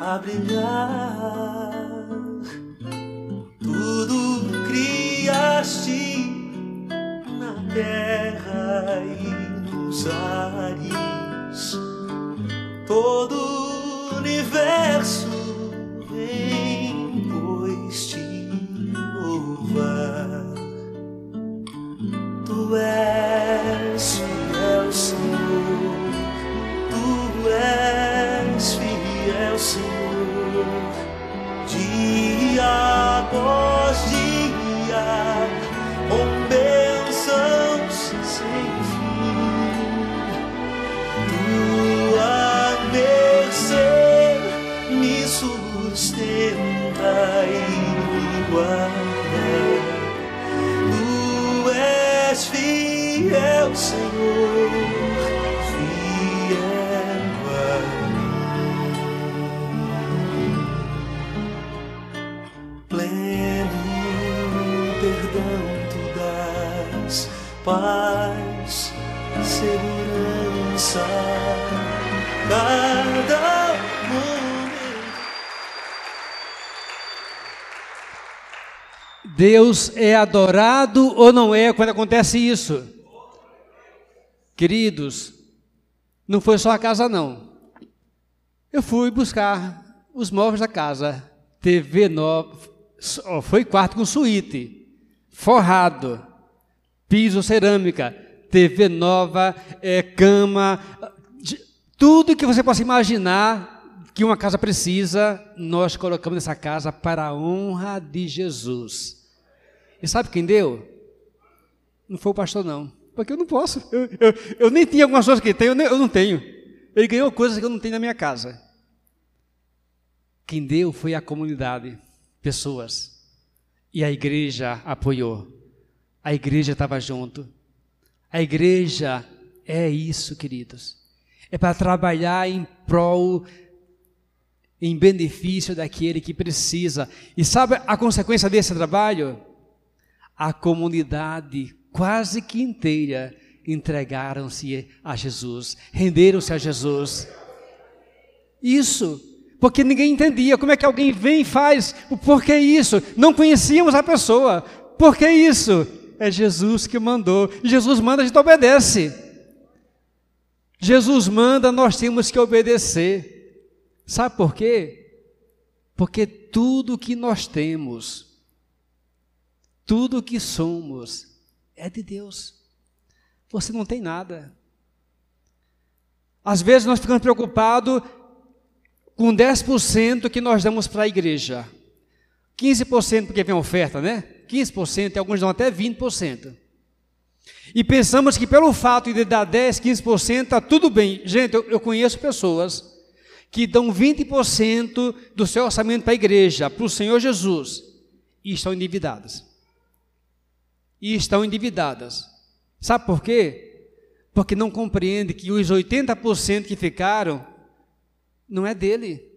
a brilhar. Deus é adorado ou não é quando acontece isso? Queridos, não foi só a casa não. Eu fui buscar os móveis da casa, TV nova, foi quarto com suíte, forrado, piso cerâmica, TV nova, é, cama, tudo que você possa imaginar que uma casa precisa, nós colocamos nessa casa para a honra de Jesus. E sabe quem deu? Não foi o pastor, não. Porque eu não posso. Eu, eu- eu nem tinha algumas coisas que tem, eu, eu não tenho. Ele ganhou coisas que eu não tenho na minha casa. Quem deu foi a comunidade, pessoas. E a igreja apoiou. A igreja estava junto. A igreja é isso, queridos. É para trabalhar em prol, em benefício daquele que precisa. E sabe a consequência desse trabalho? A comunidade quase que inteira entregaram-se a Jesus, renderam-se a Jesus. Isso, porque ninguém entendia como é que alguém vem e faz, o porquê isso? Não conhecíamos a pessoa, por que isso? É Jesus que mandou, e Jesus manda, a gente obedece. Jesus manda, nós temos que obedecer. Sabe por quê? Porque tudo que nós temos, tudo que somos, é de Deus. Você não tem nada. Às vezes nós ficamos preocupados com 10% que nós damos para a igreja. 15% porque vem oferta, né? 15%, e alguns dão até 20%. E pensamos que pelo fato de dar 10, 15%, está tudo bem. Gente, eu, eu conheço pessoas que dão 20% do seu orçamento para a igreja, para o Senhor Jesus, e estão endividadas. E estão endividadas. Sabe por quê? porque não compreende que os 80% que ficaram não é dele.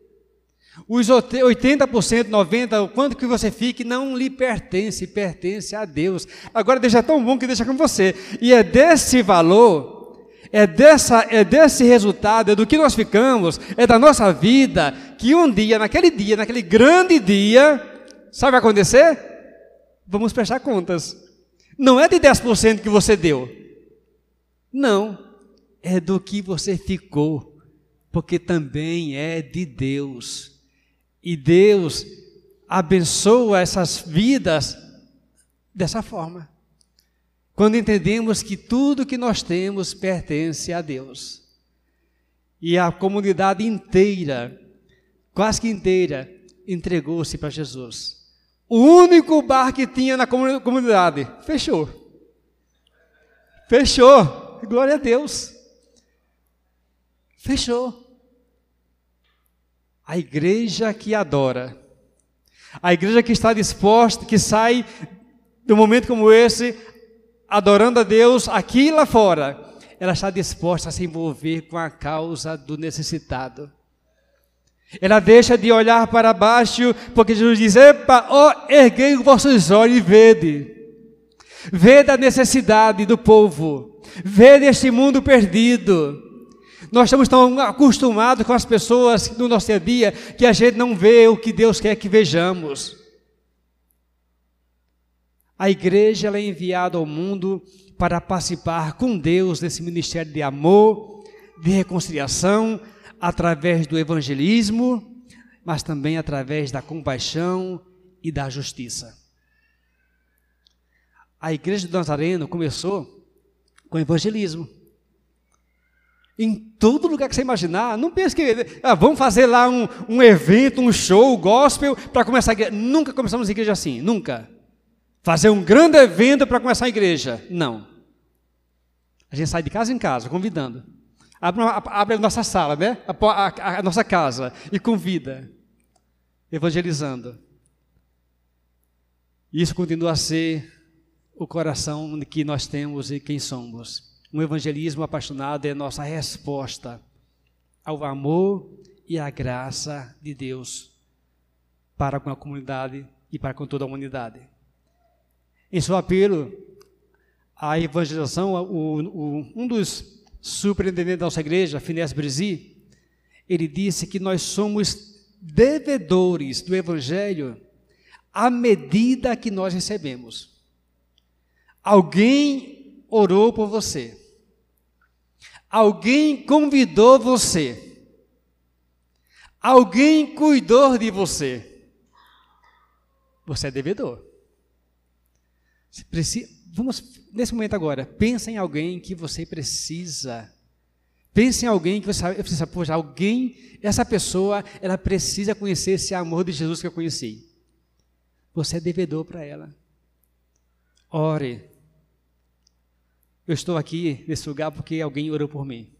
Os 80%, 90%, o quanto que você fique, não lhe pertence, pertence a Deus. Agora, é tão bom que deixa com você. E é desse valor, é, dessa, é desse resultado, é do que nós ficamos, é da nossa vida, que um dia, naquele dia, naquele grande dia, sabe acontecer? Vamos prestar contas. Não é de 10% que você deu. Não. É do que você ficou. Porque também é de Deus. E Deus abençoa essas vidas dessa forma. Quando entendemos que tudo que nós temos pertence a Deus. E a comunidade inteira, quase que inteira, entregou-se para Jesus. O único bar que tinha na comunidade fechou. Fechou. Glória a Deus. Fechou a igreja que adora, a igreja que está disposta, que sai de um momento como esse, adorando a Deus aqui e lá fora, ela está disposta a se envolver com a causa do necessitado. Ela deixa de olhar para baixo, porque Jesus diz: Epa, ó, oh, erguei os vossos olhos e vede. Vede a necessidade do povo, vede este mundo perdido. Nós estamos tão acostumados com as pessoas no nosso dia a dia que a gente não vê o que Deus quer que vejamos. A igreja é enviada ao mundo para participar com Deus desse ministério de amor, de reconciliação, através do evangelismo, mas também através da compaixão e da justiça. A igreja de Nazareno começou com evangelismo. Em todo lugar que você imaginar, não pense que ah, vamos fazer lá um, um evento, um show, gospel, para começar a igreja. Nunca começamos a igreja assim, nunca. Fazer um grande evento para começar a igreja. Não. A gente sai de casa em casa, convidando. Abre, abre a nossa sala, né? A, a, a nossa casa e convida. Evangelizando. Isso continua a ser o coração que nós temos e quem somos. Um evangelismo apaixonado é nossa resposta ao amor e à graça de Deus para com a comunidade e para com toda a humanidade. Em seu apelo à evangelização, o, o, um dos superintendentes da nossa igreja, Finés Brisi, ele disse que nós somos devedores do evangelho à medida que nós recebemos. Alguém orou por você. Alguém convidou você. Alguém cuidou de você. Você é devedor. Você precisa, vamos, nesse momento agora, pensa em alguém que você precisa. Pense em alguém que você precisa, poxa, alguém, essa pessoa, ela precisa conhecer esse amor de Jesus que eu conheci. Você é devedor para ela. Ore, eu estou aqui nesse lugar porque alguém orou por mim.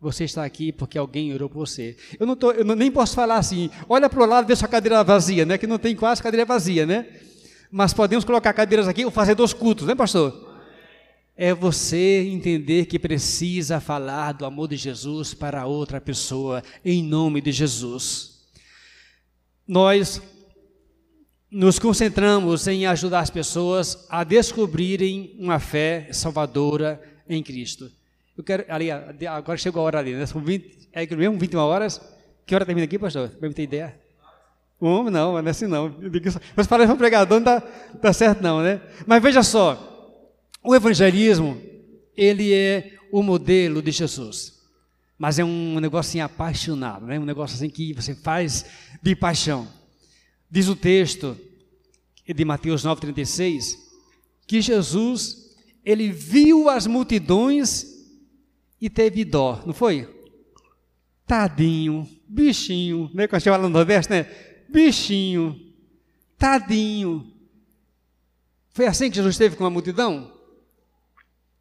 Você está aqui porque alguém orou por você. Eu não tô, eu nem posso falar assim, olha para o lado e vê sua cadeira vazia, né? Que não tem quase cadeira vazia, né? Mas podemos colocar cadeiras aqui ou fazer dois cultos, né, pastor? É você entender que precisa falar do amor de Jesus para outra pessoa, em nome de Jesus. Nós nos concentramos em ajudar as pessoas a descobrirem uma fé salvadora em Cristo. Eu quero, ali, agora chegou a hora ali, né? São 20, é mesmo 21 horas. Que hora termina aqui, pastor? Para me ter ideia? Um, não, não é assim não. Mas para o pregador não dá, dá certo não, né? Mas veja só, o evangelismo, ele é o modelo de Jesus. Mas é um negócio assim apaixonado, né? Um negócio assim que você faz de paixão. Diz o texto de Mateus 9,36 que Jesus, ele viu as multidões e teve dó, não foi? Tadinho, bichinho, né? Quando chega lá no Nordeste, né? Bichinho, tadinho. Foi assim que Jesus esteve com a multidão?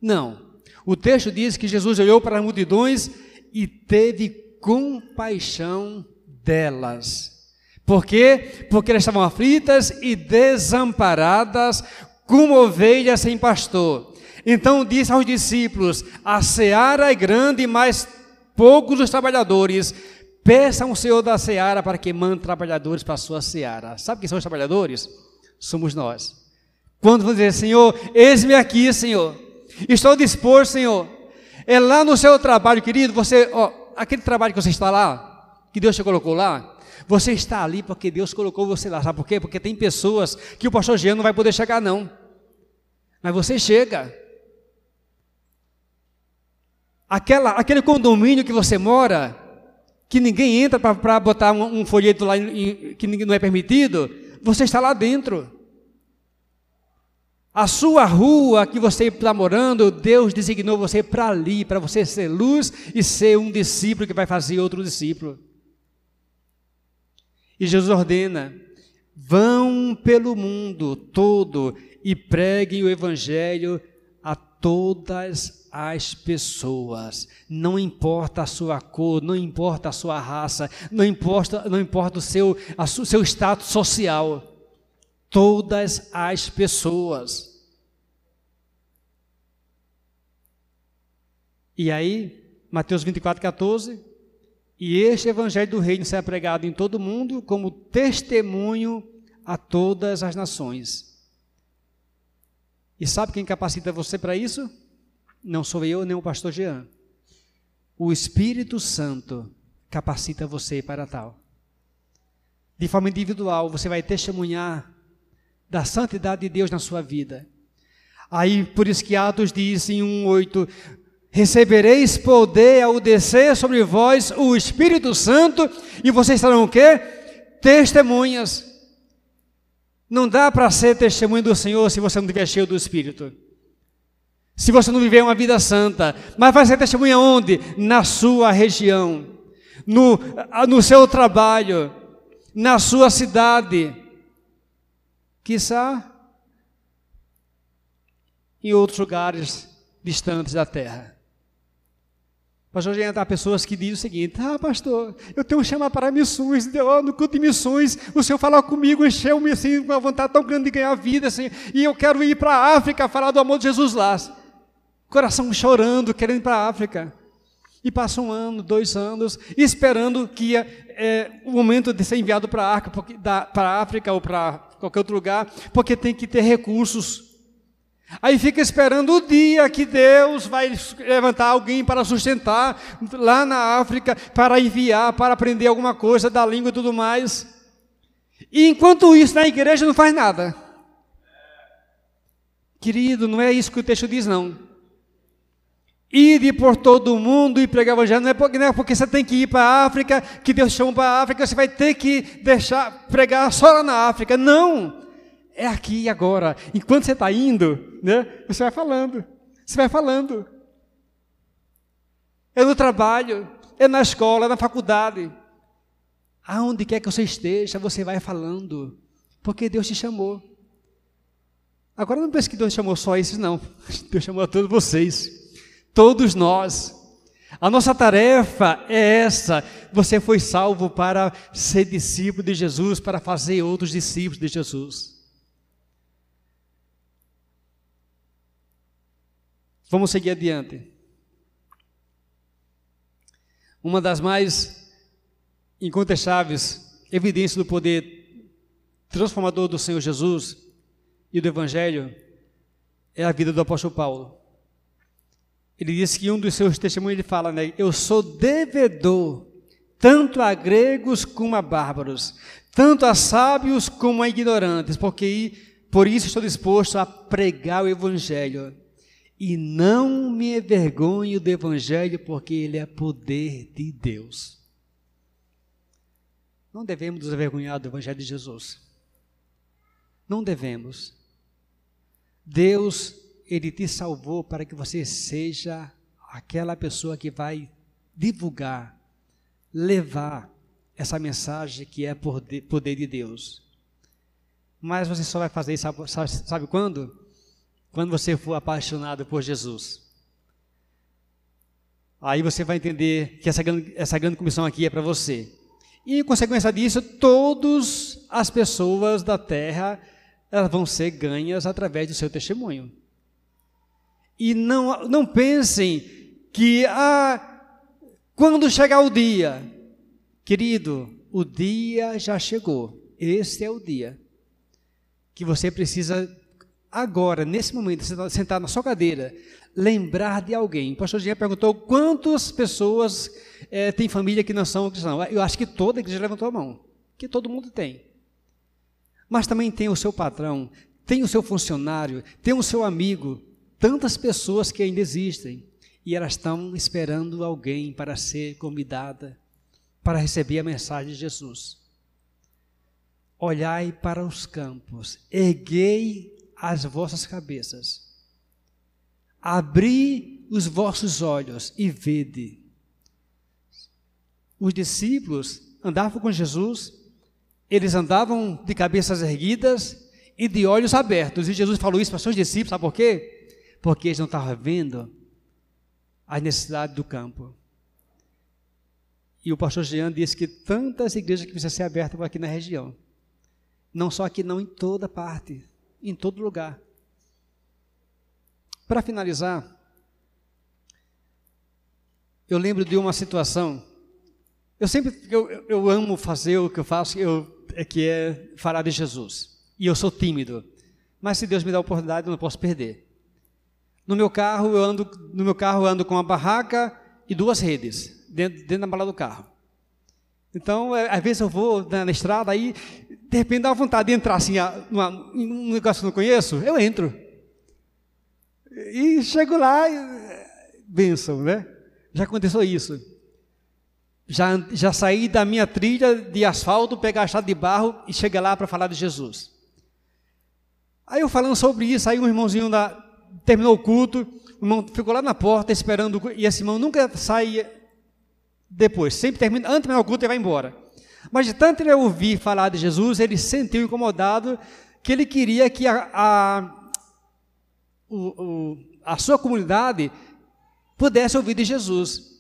Não. O texto diz que Jesus olhou para as multidões e teve compaixão delas. Por quê? Porque elas estavam aflitas e desamparadas, como ovelhas sem pastor. Então disse aos discípulos: A seara é grande, mas poucos os trabalhadores. Peçam ao Senhor da seara para que mande trabalhadores para a sua seara. Sabe quem são os trabalhadores? Somos nós. Quando vão dizer, Senhor, eis-me aqui, Senhor. Estou disposto, Senhor. É lá no seu trabalho, querido, você, ó, aquele trabalho que você está lá, que Deus te colocou lá, você está ali porque Deus colocou você lá. Sabe por quê? Porque tem pessoas que o pastor Jean não vai poder chegar, não. Mas você chega. Aquela, aquele condomínio que você mora, que ninguém entra para botar um, um, folheto lá em, que não é permitido, você está lá dentro. A sua rua que você está morando, Deus designou você para ali, para você ser luz e ser um discípulo que vai fazer outro discípulo. E Jesus ordena: vão pelo mundo todo e preguem o evangelho todas as pessoas. Não importa a sua cor, não importa a sua raça, não importa, não importa o seu, a, seu status social. Todas as pessoas. E aí, Mateus 24, 14, e este evangelho do reino será pregado em todo o mundo como testemunho a todas as nações. E sabe quem capacita você para isso? Não sou eu nem o pastor Jean. O Espírito Santo capacita você para tal. De forma individual, você vai testemunhar da santidade de Deus na sua vida. Aí, por isso que Atos diz em 1,8: Recebereis poder ao descer sobre vós o Espírito Santo, e vocês serão o quê? Testemunhas. Não dá para ser testemunho do Senhor se você não estiver cheio do Espírito. Se você não viver uma vida santa. Mas vai ser testemunha onde? Na sua região, no, no seu trabalho, na sua cidade. Quizá em outros lugares distantes da terra. Pastor Jean, há pessoas que dizem o seguinte: Ah, pastor, eu tenho um chamado para missões, no culto de missões, o senhor falou comigo, encheu-me assim, com uma vontade tão grande de ganhar vida, assim, e eu quero ir para a África falar do amor de Jesus lá. Coração chorando, querendo ir para a África. E passa um ano, dois anos, esperando que ia, é, o momento de ser enviado para a África ou para qualquer outro lugar, porque tem que ter recursos. Aí fica esperando o dia que Deus vai levantar alguém para sustentar lá na África, para enviar, para aprender alguma coisa da língua e tudo mais. E enquanto isso, na igreja não faz nada. Querido, não é isso que o texto diz, não. Ide por todo o mundo e pregar o evangelho, não é porque, não é porque você tem que ir para a África, que Deus chama para a África, você vai ter que deixar pregar só lá na África. Não! É aqui e agora. Enquanto você está indo, né, você vai falando. Você vai falando. É no trabalho, é na escola, é na faculdade. Aonde quer que você esteja, você vai falando. Porque Deus te chamou. Agora não pense que Deus chamou só esses, não. [LAUGHS] Deus chamou a todos vocês. Todos nós. A nossa tarefa é essa. Você foi salvo para ser discípulo de Jesus, para fazer outros discípulos de Jesus. Vamos seguir adiante. Uma das mais incontestáveis evidências do poder transformador do Senhor Jesus e do Evangelho é a vida do apóstolo Paulo. Ele disse que um dos seus testemunhos ele fala, né? Eu sou devedor tanto a gregos como a bárbaros, tanto a sábios como a ignorantes, porque por isso estou disposto a pregar o evangelho e não me envergonho do Evangelho, porque ele é poder de Deus. Não devemos nos envergonhar do Evangelho de Jesus. Não devemos. Deus, Ele te salvou para que você seja aquela pessoa que vai divulgar, levar essa mensagem que é poder de Deus. Mas você só vai fazer isso, sabe, sabe quando? Quando você for apaixonado por Jesus. Aí você vai entender que essa grande, essa grande comissão aqui é para você. E em consequência disso, todas as pessoas da terra elas vão ser ganhas através do seu testemunho. E não, não pensem que ah, quando chegar o dia, querido, o dia já chegou. Este é o dia que você precisa agora, nesse momento, sentar na sua cadeira, lembrar de alguém. O pastor Jean perguntou quantas pessoas é, têm família que não são cristãos. Eu acho que toda a igreja levantou a mão, que todo mundo tem. Mas também tem o seu patrão, tem o seu funcionário, tem o seu amigo, tantas pessoas que ainda existem e elas estão esperando alguém para ser convidada para receber a mensagem de Jesus. Olhai para os campos, erguei as vossas cabeças, abri os vossos olhos e vede. Os discípulos andavam com Jesus, eles andavam de cabeças erguidas e de olhos abertos. E Jesus falou isso para seus discípulos, sabe por quê? Porque eles não estavam vendo a necessidade do campo. E o pastor Jean disse que tantas igrejas que precisam ser abertas aqui na região. Não só aqui, não, em toda parte, em todo lugar. Para finalizar, eu lembro de uma situação. Eu sempre eu, eu amo fazer o que eu faço, eu, é que é falar de Jesus. E eu sou tímido. Mas se Deus me dá a oportunidade, eu não posso perder. No meu carro, eu ando, no meu carro ando com uma barraca e duas redes dentro, dentro da mala do carro. Então, é, às vezes eu vou na, na, estrada, aí, de repente dá vontade de entrar assim, numa, em um negócio que eu não conheço, eu entro. E chego lá, e, benção, né? Já aconteceu isso. Já, já saí da minha trilha de asfalto, pegar a chave de barro e cheguei lá para falar de Jesus. Aí eu falando sobre isso, aí um irmãozinho da, terminou o culto, o irmão ficou lá na porta esperando, e esse irmão nunca sai depois, sempre termina, antes de terminar o culto, ele vai embora. Mas de tanto ele ouvir falar de Jesus, ele se sentiu incomodado, que ele queria que a, a, o, o, a sua comunidade pudesse ouvir de Jesus.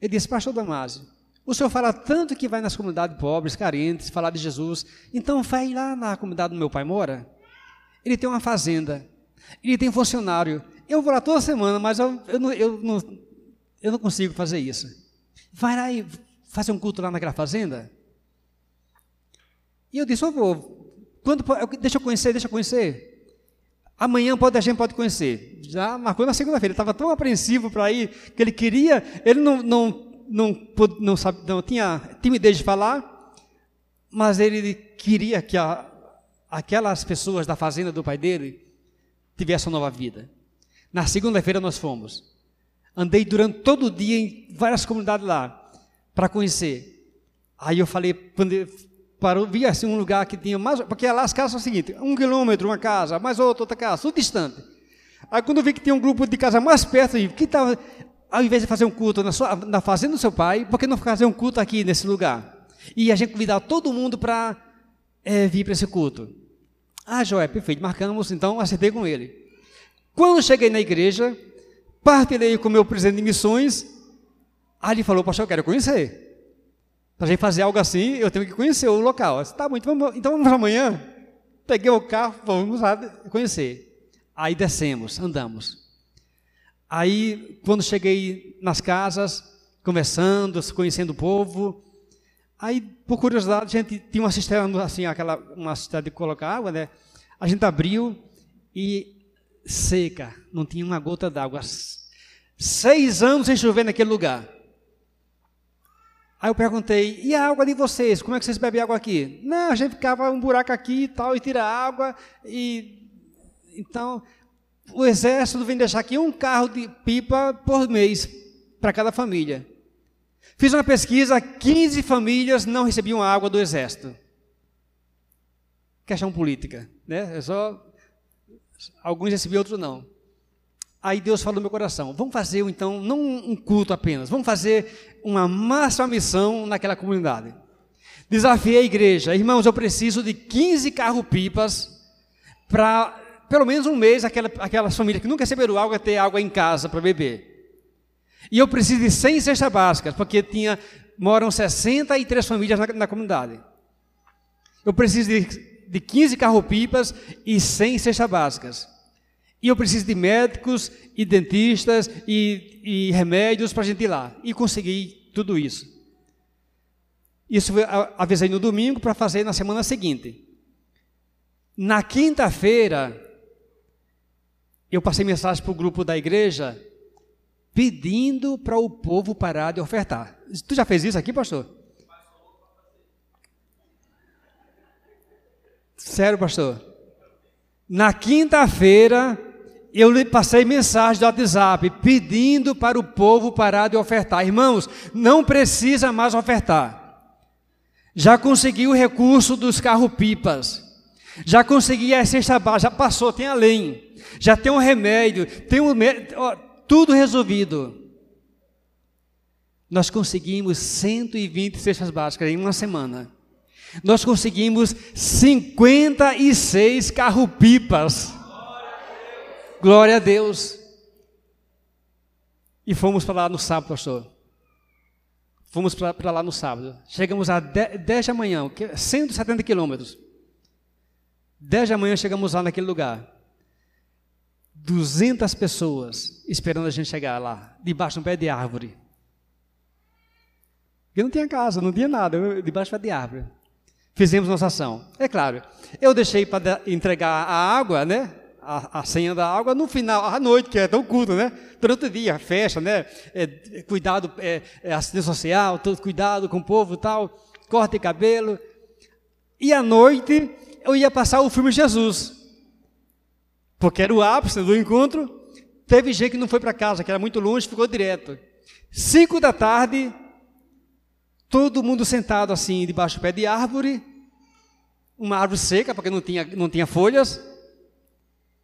Ele disse, pastor Damásio, o senhor fala tanto que vai nas comunidades pobres, carentes, falar de Jesus, então vai lá na comunidade do meu pai mora. Ele tem uma fazenda, ele tem funcionário. Eu vou lá toda semana, mas eu, eu, não, eu, não, eu não consigo fazer isso. Vai lá e fazer um culto lá naquela fazenda. E eu disse, eu vou. Quando, deixa eu conhecer, deixa eu conhecer. Amanhã pode, a gente pode conhecer. Já marcou na segunda-feira. Ele estava tão apreensivo para ir que ele queria. Ele não, não, não, não, sabe, não tinha timidez de falar, mas ele queria que a, aquelas pessoas da fazenda do pai dele tivessem uma nova vida. Na segunda-feira nós fomos. Andei durante todo o dia em várias comunidades lá para conhecer. Aí eu falei, quando parou, vi assim um lugar que tinha mais, porque lá as casas são o seguinte, um quilômetro uma casa, mais outra, outra casa, tudo distante. Aí quando eu vi que tinha um grupo de casa mais perto, eu que estava, ao invés de fazer um culto na, sua, na fazenda do seu pai, por que não fazer um culto aqui nesse lugar? E a gente convidar todo mundo para é, vir para esse culto. Ah, Joé, perfeito, marcamos, então acertei com ele. Quando cheguei na igreja, Partilhei com o meu presidente de missões. Aí ele falou, pastor, eu quero conhecer. Para gente fazer algo assim, eu tenho que conhecer o local. Disse, tá bom, então vamos, então vamos amanhã. Peguei o carro, vamos lá conhecer. Aí descemos, andamos. Aí, quando cheguei nas casas, conversando, conhecendo o povo, aí, por curiosidade, a gente tinha uma cisterna, assim, aquela, uma cisterna de colocar água, né? A gente abriu e seca, não tinha uma gota d'água. Seis anos sem chover naquele lugar. Aí eu perguntei, e a água de vocês? Como é que vocês bebem água aqui? Não, a gente ficava um buraco aqui e tal, e tira água, e então o exército vem deixar aqui um carro de pipa por mês para cada família. Fiz uma pesquisa, 15 famílias não recebiam água do exército. Questão política, né? É só Alguns recebiam, outros não. Aí Deus falou no meu coração: vamos fazer então, não um culto apenas, vamos fazer uma máxima missão naquela comunidade. Desafiei a igreja, irmãos, eu preciso de 15 carro-pipas para pelo menos um mês aquela, aquelas famílias que nunca receberam água ter água em casa para beber. E eu preciso de 100 cestas básicas, porque tinha, moram 63 famílias na, na comunidade. Eu preciso de de 15 carro-pipas e 100 cestas básicas. E eu preciso de médicos e dentistas e, e remédios para a gente ir lá. E consegui tudo isso. Isso eu avisei no domingo para fazer na semana seguinte. Na quinta-feira, eu passei mensagem para o grupo da igreja pedindo para o povo parar de ofertar. Tu já fez isso aqui, pastor? Sério, pastor? Na quinta-feira, eu lhe passei mensagem do WhatsApp pedindo para o povo parar de ofertar. Irmãos, não precisa mais ofertar. Já consegui o recurso dos carro-pipas. Já consegui a cesta básica, já passou, tem além. Já tem um remédio, tem um, ó, tudo resolvido. Nós conseguimos 120 cestas básicas em uma semana. Nós conseguimos 56 carro-pipas. Glória a Deus. E fomos para lá no sábado, pastor. Fomos para lá no sábado. Chegamos a 10 da manhã, 170 quilômetros. 10 da manhã chegamos lá naquele lugar. 200 pessoas esperando a gente chegar lá, debaixo de um pé de árvore. Eu não tinha casa, não tinha nada, eu, debaixo de pé de árvore. Fizemos nossa ação. É claro, eu deixei para entregar a água, né? A, a, senha da água no final, à noite, que é tão culto, né? Durante o dia, festa, né? É, cuidado, é, é, assistência social, todo cuidado com o povo tal, corte de cabelo. E à noite eu ia passar o filme Jesus, porque era o ápice do encontro. Teve gente que não foi para casa, que era muito longe, ficou direto. Cinco da tarde, todo mundo sentado assim, debaixo do pé de árvore, uma árvore seca, porque não tinha, não tinha folhas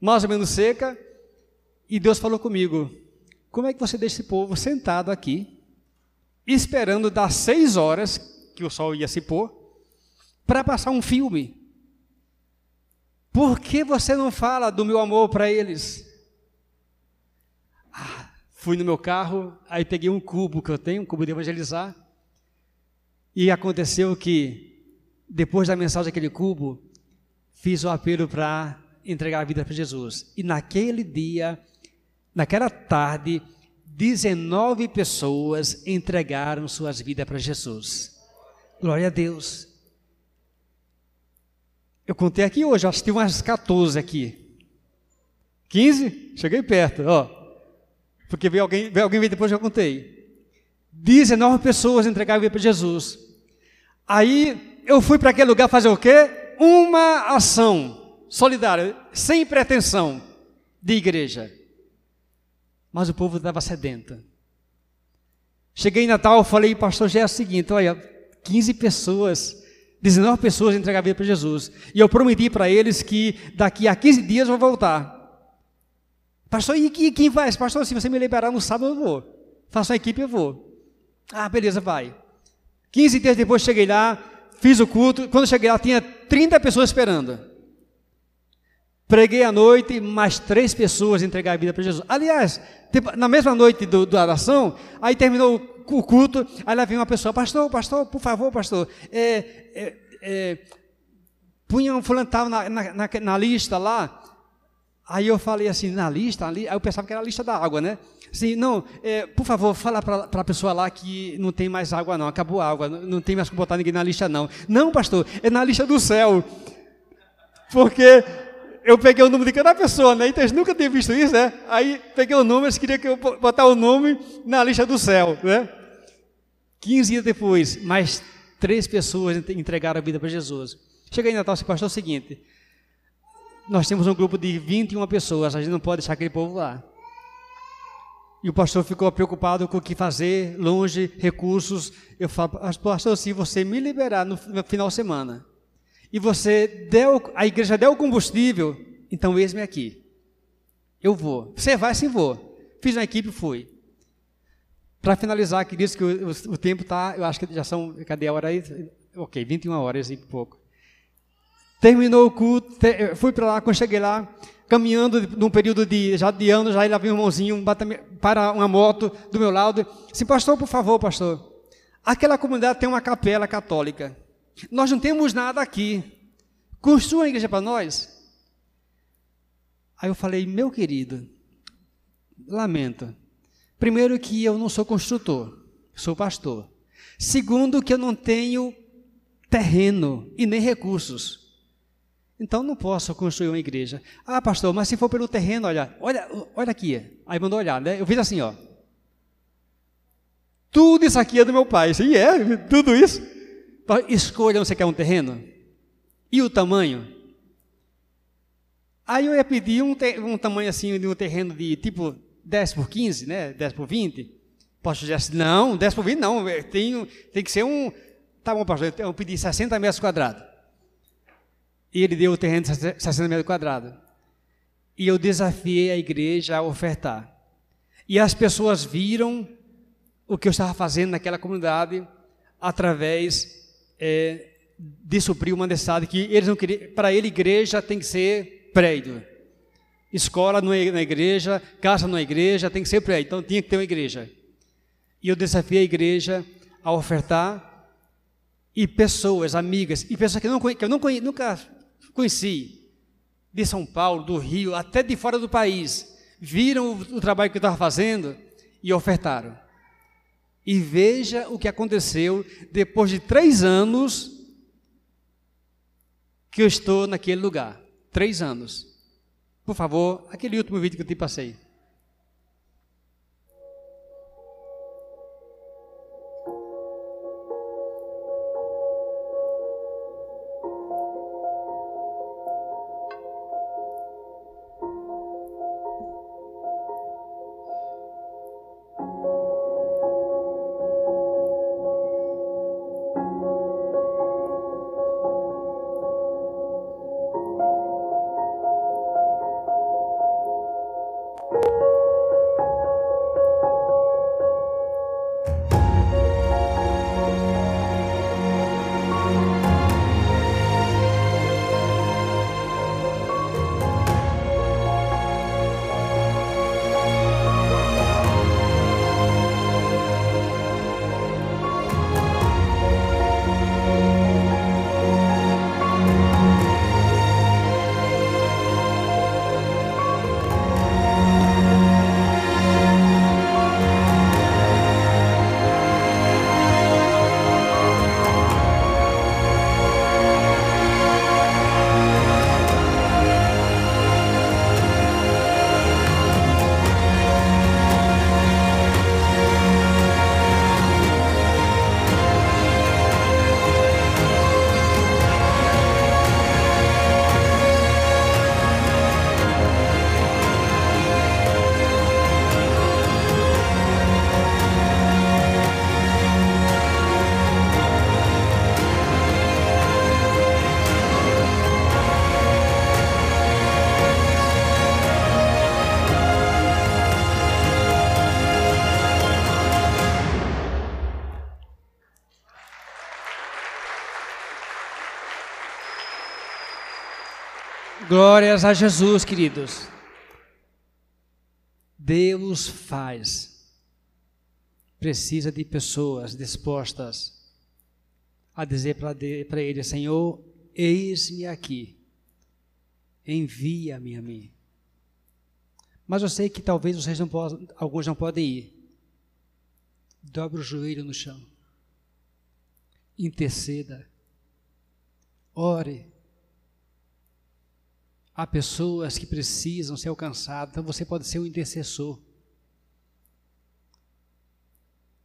mais ou menos seca, e Deus falou comigo: como é que você deixa esse povo sentado aqui, esperando das seis horas que o sol ia se pôr, para passar um filme? Por que você não fala do meu amor para eles? Ah, fui no meu carro, aí peguei um cubo que eu tenho, um cubo de evangelizar, e aconteceu que, depois da mensagem daquele cubo, fiz o apelo para entregar a vida para Jesus. E naquele dia, naquela tarde, 19 pessoas entregaram suas vidas para Jesus. Glória a Deus. Eu contei aqui hoje, acho que tem umas 14 aqui. 15? Cheguei perto, ó. Porque veio alguém, veio alguém depois que eu contei. 19 pessoas entregaram a vida para Jesus. Aí eu fui para aquele lugar fazer o quê? Uma ação solidária, sem pretensão de igreja. Mas o povo estava sedento. Cheguei em Natal, falei, pastor, já é o seguinte: olha, 15 pessoas, 19 pessoas entregaram a vida para Jesus. E eu prometi para eles que daqui a 15 dias eu vou voltar. Pastor, e quem vai? Pastor, se você me liberar no sábado, eu vou. Faça uma equipe, eu vou. Ah, beleza, vai. 15 dias depois cheguei lá, fiz o culto. Quando cheguei lá, tinha 30 pessoas esperando. Preguei à noite, mais três pessoas entregaram a vida para Jesus. Aliás, tipo, na mesma noite do, da oração, aí terminou o culto, aí lá veio uma pessoa, pastor, pastor, por favor, pastor, é, é, é, punha um fulano na, na, na, na, lista lá, aí eu falei assim, na lista, ali, aí eu pensava que era a lista da água, né? Assim, não, é, por favor, fala para a pessoa lá que não tem mais água não, acabou a água, não, não tem mais como botar ninguém na lista não. Não, pastor, é na lista do céu, porque eu peguei o número de cada pessoa, né? Então eles nunca tinham visto isso, né? Aí peguei o número, eles queriam que eu botar o nome na lista do céu, né? 15 dias depois, mais três pessoas entregaram a vida para Jesus. Cheguei em Natal e pastor, é o seguinte: nós temos um grupo de 21 pessoas, a gente não pode deixar aquele povo lá. E o pastor ficou preocupado com o que fazer, longe, recursos. Eu falo, pastor, se você me liberar no final de semana, e você deu, a igreja deu o combustível, então eis-me aqui. Eu vou. Você vai, sim vou. Fiz uma equipe, fui. Para finalizar, queridos, que o, o, o tempo está, eu acho que já são, cadê a hora aí? Ok, 21 horas e pouco. Terminou o culto, te, fui para lá, quando cheguei lá, caminhando num período de, já de anos, aí lá vem um irmãozinho para uma moto do meu lado, assim, pastor, por favor, pastor, aquela comunidade tem uma capela católica, nós não temos nada aqui. Construa a igreja para nós. Aí eu falei, meu querido, lamento. Primeiro que eu não sou construtor, sou pastor. Segundo que eu não tenho terreno e nem recursos. Então não posso construir uma igreja. Ah, pastor, mas se for pelo terreno, olha, olha, olha aqui. Aí mandou olhar, né? Eu fiz assim, ó. Tudo isso aqui é do meu pai. Sim, é, tudo isso. Escolha onde você quer um terreno. E o tamanho? Aí eu ia pedir um, um tamanho assim de um terreno de tipo 10 por 15, né? 10 por 20. Posso dizer assim, não, 10 por 20 não, tem, tem que ser um. Tá bom, pastor, eu pedi 60 metros quadrados. E ele deu o terreno de 60 metros quadrados. E eu desafiei a igreja a ofertar. E as pessoas viram o que eu estava fazendo naquela comunidade através é, de suprir uma necessidade que eles não queriam. Para ele, igreja tem que ser prédio. Escola não é na igreja, casa não é igreja, tem que ser prédio. Então tinha que ter uma igreja. E eu desafiei a igreja a ofertar e pessoas, amigas, e pessoas que não, que eu não conhe, nunca conheci, de São Paulo, do Rio, até de fora do país, viram o, o trabalho que eu estava fazendo e ofertaram. E veja o que aconteceu depois de três anos que eu estou naquele lugar. Três anos. Por favor, aquele último vídeo que eu te passei. Glórias a Jesus, queridos. Deus faz. Precisa de pessoas dispostas a dizer para Ele: Senhor, eis-me aqui, envia-me a mim. Mas eu sei que talvez vocês não possam, alguns não podem ir. Dobre o joelho no chão. Interceda. Ore Há pessoas que precisam ser alcançadas, então você pode ser um intercessor.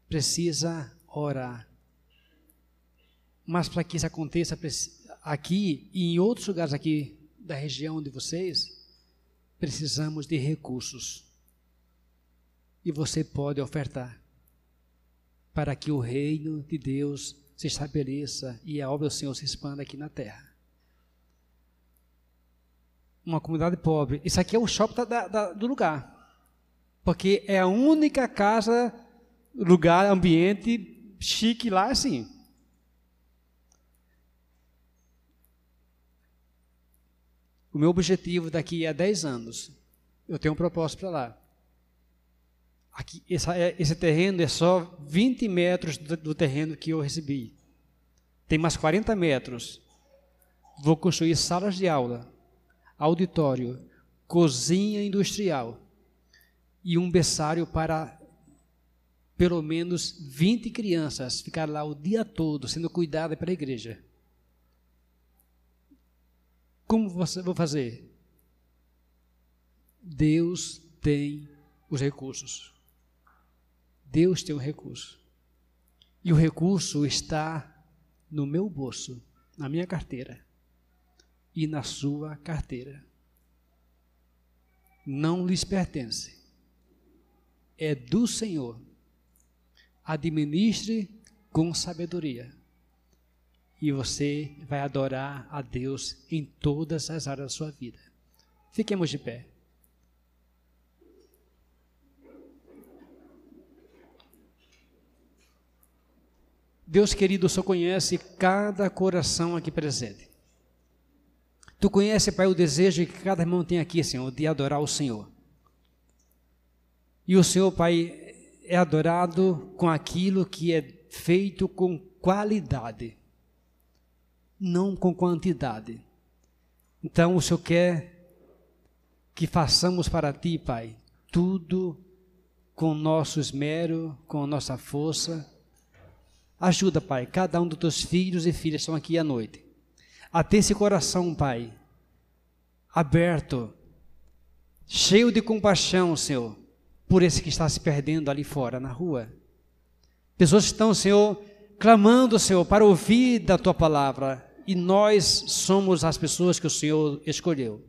Precisa orar. Mas para que isso aconteça aqui e em outros lugares aqui da região de vocês, precisamos de recursos. E você pode ofertar para que o reino de Deus se estabeleça e a obra do Senhor se expanda aqui na terra uma comunidade pobre. Isso aqui é o shopping da, da, do lugar. Porque é a única casa, lugar, ambiente chique lá assim. O meu objetivo daqui a 10 anos, eu tenho um propósito para lá. Aqui, essa, é, esse terreno é só 20 metros do, do terreno que eu recebi. Tem mais 40 metros. Vou construir salas de aula auditório, cozinha industrial e um berçário para pelo menos 20 crianças ficar lá o dia todo sendo cuidadas pela igreja. Como você vai fazer? Deus tem os recursos. Deus tem o recurso. E o recurso está no meu bolso, na minha carteira e na sua carteira. Não lhes pertence. É do Senhor. Administre com sabedoria. E você vai adorar a Deus em todas as áreas da sua vida. Fiquemos de pé. Deus querido, só conhece cada coração aqui presente. Tu conhece, Pai, o desejo que cada irmão tem aqui, Senhor, de adorar o Senhor. E o Senhor, Pai, é adorado com aquilo que é feito com qualidade, não com quantidade. Então, o Senhor quer que façamos para Ti, Pai, tudo com nosso esmero, com nossa força. Ajuda, Pai, cada um dos Teus filhos e filhas estão aqui à noite a ter esse coração, Pai, aberto, cheio de compaixão, Senhor, por esse que está se perdendo ali fora, na rua. Pessoas estão, Senhor, clamando, Senhor, para ouvir da Tua palavra, e nós somos as pessoas que o Senhor escolheu.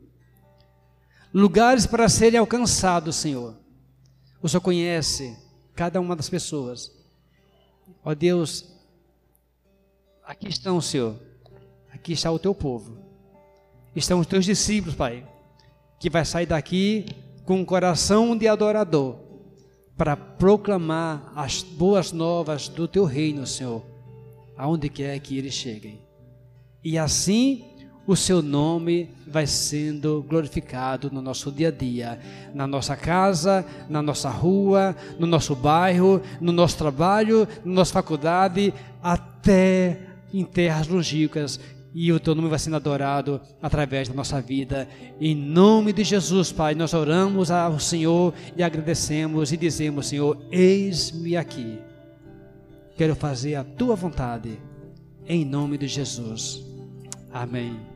Lugares para serem alcançados, Senhor. O Senhor conhece cada uma das pessoas. Ó Deus, aqui estão, Senhor aqui está o teu povo. Estão os teus discípulos, Pai, que vai sair daqui com um coração de adorador para proclamar as boas novas do teu reino, Senhor, aonde quer que eles cheguem. E assim o seu nome vai sendo glorificado no nosso dia a dia, na nossa casa, na nossa rua, no nosso bairro, no nosso trabalho, na nossa faculdade, até em terras longínquas e o teu nome vai sendo adorado através da nossa vida. Em nome de Jesus, Pai, nós oramos ao Senhor e agradecemos e dizemos: Senhor, eis-me aqui. Quero fazer a tua vontade. Em nome de Jesus. Amém.